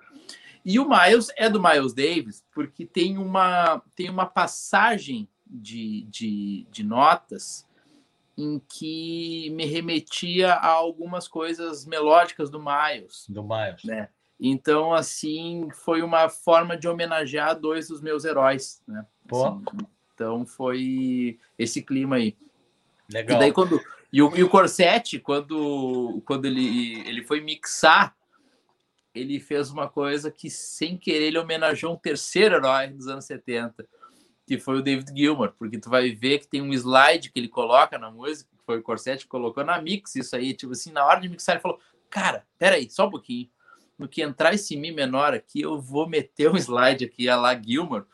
E o Miles é do Miles Davis, porque tem uma, tem uma passagem de, de, de notas em que me remetia a algumas coisas melódicas do Miles. Do Miles. Né? Então, assim, foi uma forma de homenagear dois dos meus heróis, né? Assim, então foi esse clima aí. Legal. E daí quando e o, e o Corsetti, quando quando ele ele foi mixar ele fez uma coisa que, sem querer, ele homenageou um terceiro herói dos anos 70, que foi o David Gilmour, porque tu vai ver que tem um slide que ele coloca na música, que foi o Corsetti que colocou na mix, isso aí, tipo assim, na hora de mixar, ele falou, cara, peraí, só um pouquinho, no que entrar esse Mi menor aqui, eu vou meter um slide aqui a lá Gilmour,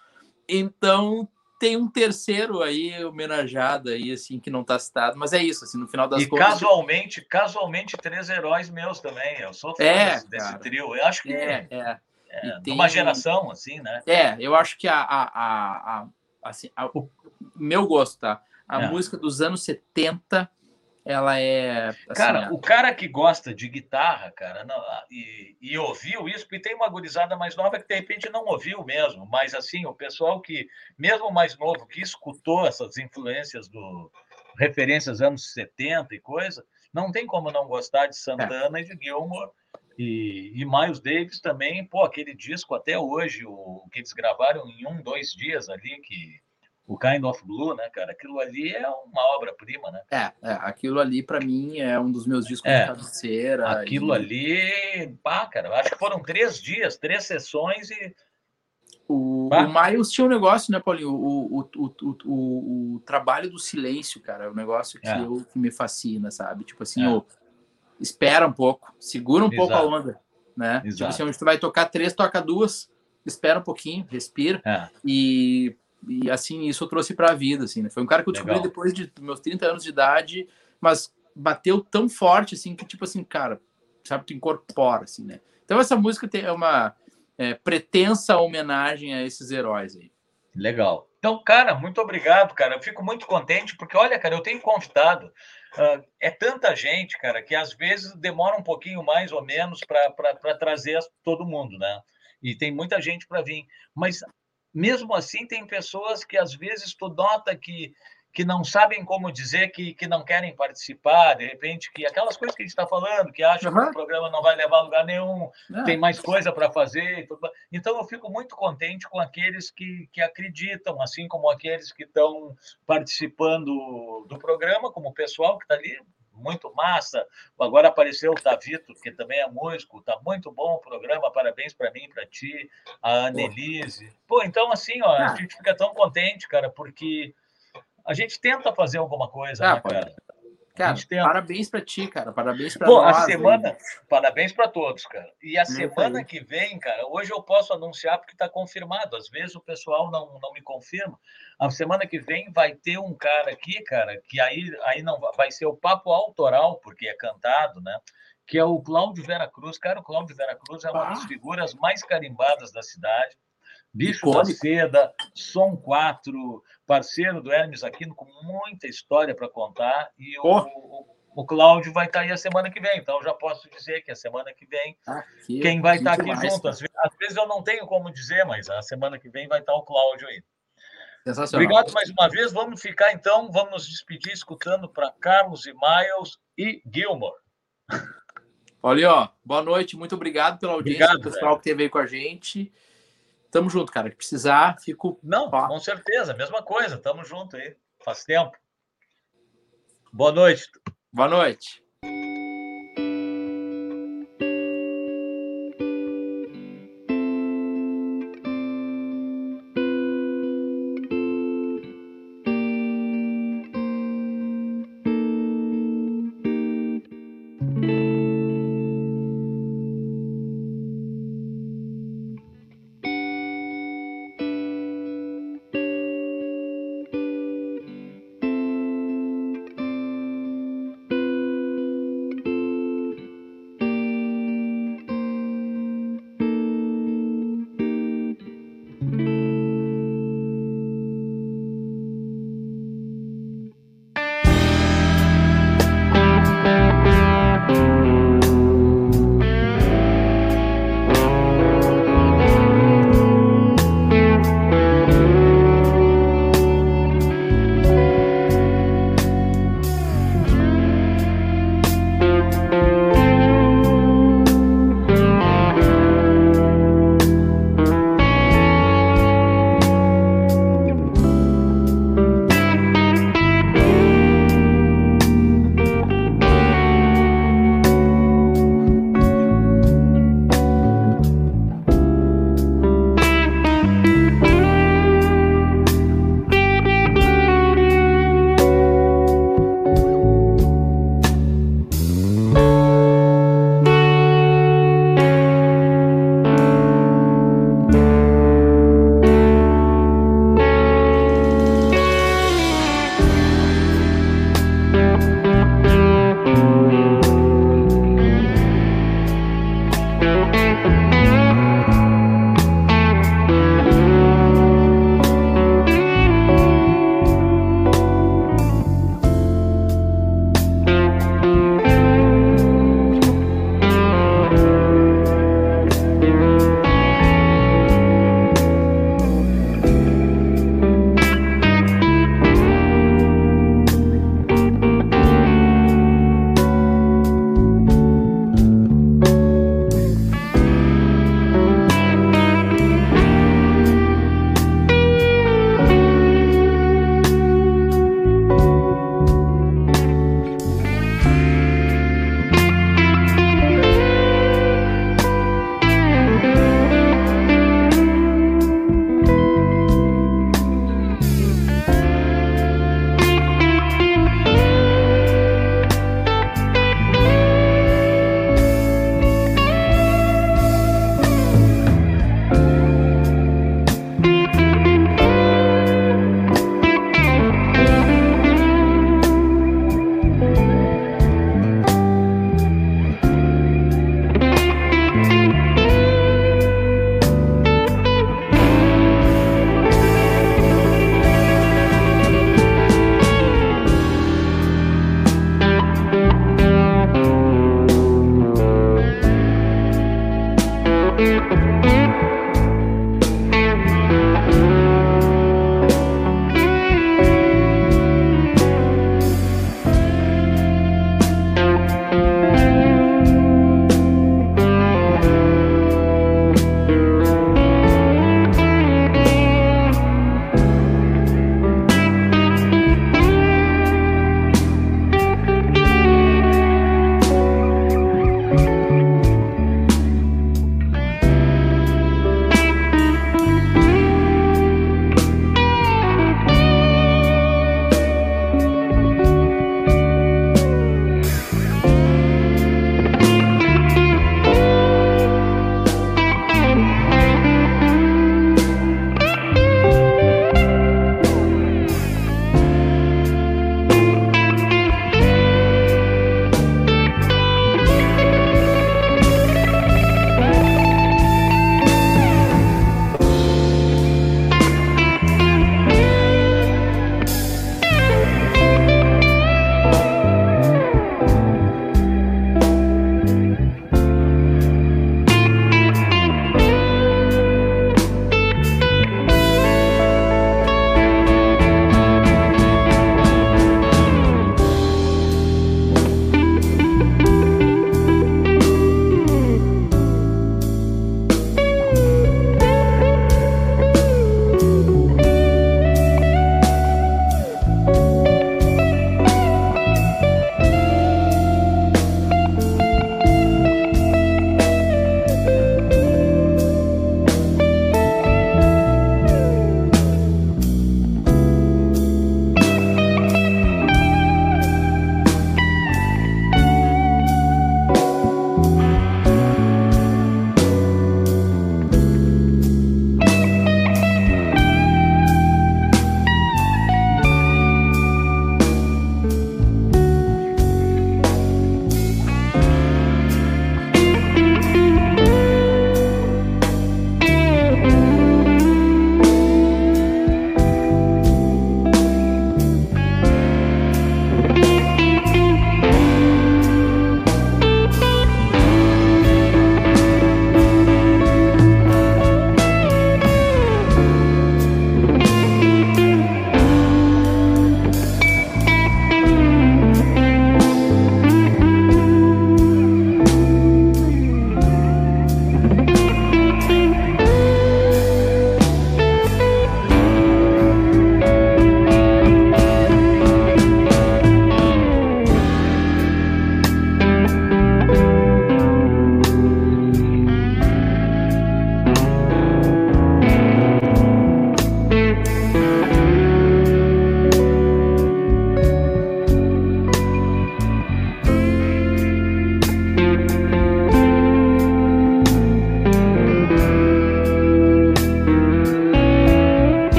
então tem um terceiro aí homenageado aí, assim, que não está citado, mas é isso, assim, no final das e contas. Casualmente, casualmente, três heróis meus também. Eu sou fã é, desse, desse, trio. Eu acho que é, é. é tem... uma geração, assim, né? É, eu acho que a, a, a, a assim, a, o meu gosto, tá? A é. música dos anos 70 ela é. Assim, cara, o cara que gosta de guitarra, cara, não, e, e, ouviu isso, porque tem uma gurizada mais nova que de repente não ouviu mesmo, mas assim, o pessoal que, mesmo mais novo, que escutou essas influências do referências anos 70 e coisa, não tem como não gostar de Santana é. e de Gilmore. E, e Miles Davis também, pô, aquele disco até hoje, o que eles gravaram em um, dois dias ali, que o Kind of Blue, né, cara? Aquilo ali é uma obra-prima, né? É, é aquilo ali para mim é um dos meus discos é, de cabeceira. Aquilo e... ali, pá, cara, acho que foram três dias, três sessões e. O, o Miles tinha um negócio, né, Paulinho? O, o, o, o, o trabalho do silêncio, cara, é um negócio que, é. eu, que me fascina, sabe? Tipo assim, é. espera um pouco, segura um Exato. pouco a onda, né? Exato. Tipo assim, onde tu vai tocar três, toca duas, espera um pouquinho, respira. É. E e assim, isso eu trouxe para a vida, assim, né? Foi um cara que eu descobri Legal. depois de meus 30 anos de idade, mas bateu tão forte, assim, que tipo assim, cara, sabe, tu incorpora, assim, né? Então essa música tem uma é, pretensa homenagem a esses heróis aí. Legal. Então, cara, muito obrigado, cara. Eu fico muito contente, porque, olha, cara, eu tenho convidado. Uh, é tanta gente, cara, que às vezes demora um pouquinho mais ou menos para trazer todo mundo, né? E tem muita gente para vir. Mas, mesmo assim, tem pessoas que às vezes tu nota que que não sabem como dizer que, que não querem participar, de repente, que aquelas coisas que a gente está falando, que acham uhum. que o programa não vai levar a lugar nenhum, é. tem mais coisa para fazer. Então, eu fico muito contente com aqueles que, que acreditam, assim como aqueles que estão participando do programa, como o pessoal que está ali, muito massa. Agora apareceu o Tavito, que também é músico, tá muito bom o programa, parabéns para mim, para ti, a Annelise. Pô, então assim, ó, a ah. gente fica tão contente, cara, porque a gente tenta fazer alguma coisa, ah, né, cara? Cara, parabéns para ti, cara. Parabéns para nós. a semana, aí. parabéns para todos, cara. E a semana que vem, cara, hoje eu posso anunciar porque está confirmado. Às vezes o pessoal não, não me confirma. A semana que vem vai ter um cara aqui, cara, que aí, aí não vai ser o papo autoral, porque é cantado, né? Que é o Cláudio Vera Cruz. Cara, o Cláudio Vera Cruz é uma ah. das figuras mais carimbadas da cidade. Bicho da Seda, Som 4, parceiro do Hermes Aquino, com muita história para contar. E o, o, o, Cláudio vai estar tá aí a semana que vem. Então, já posso dizer que a semana que vem, aqui, quem vai estar tá aqui demais, junto. Às vezes, às vezes, eu não tenho como dizer, mas a semana que vem vai estar tá o Cláudio aí. Obrigado mais uma vez. Vamos ficar, então, vamos nos despedir escutando para Carlos e Miles e Gilmore. Olha, ó, boa noite, muito obrigado pela audiência, obrigado, pessoal velho. que esteve aí com a gente. Tamo junto, cara. Se precisar, fico. Não, com certeza, mesma coisa. Tamo junto aí. Faz tempo. Boa noite. Boa noite.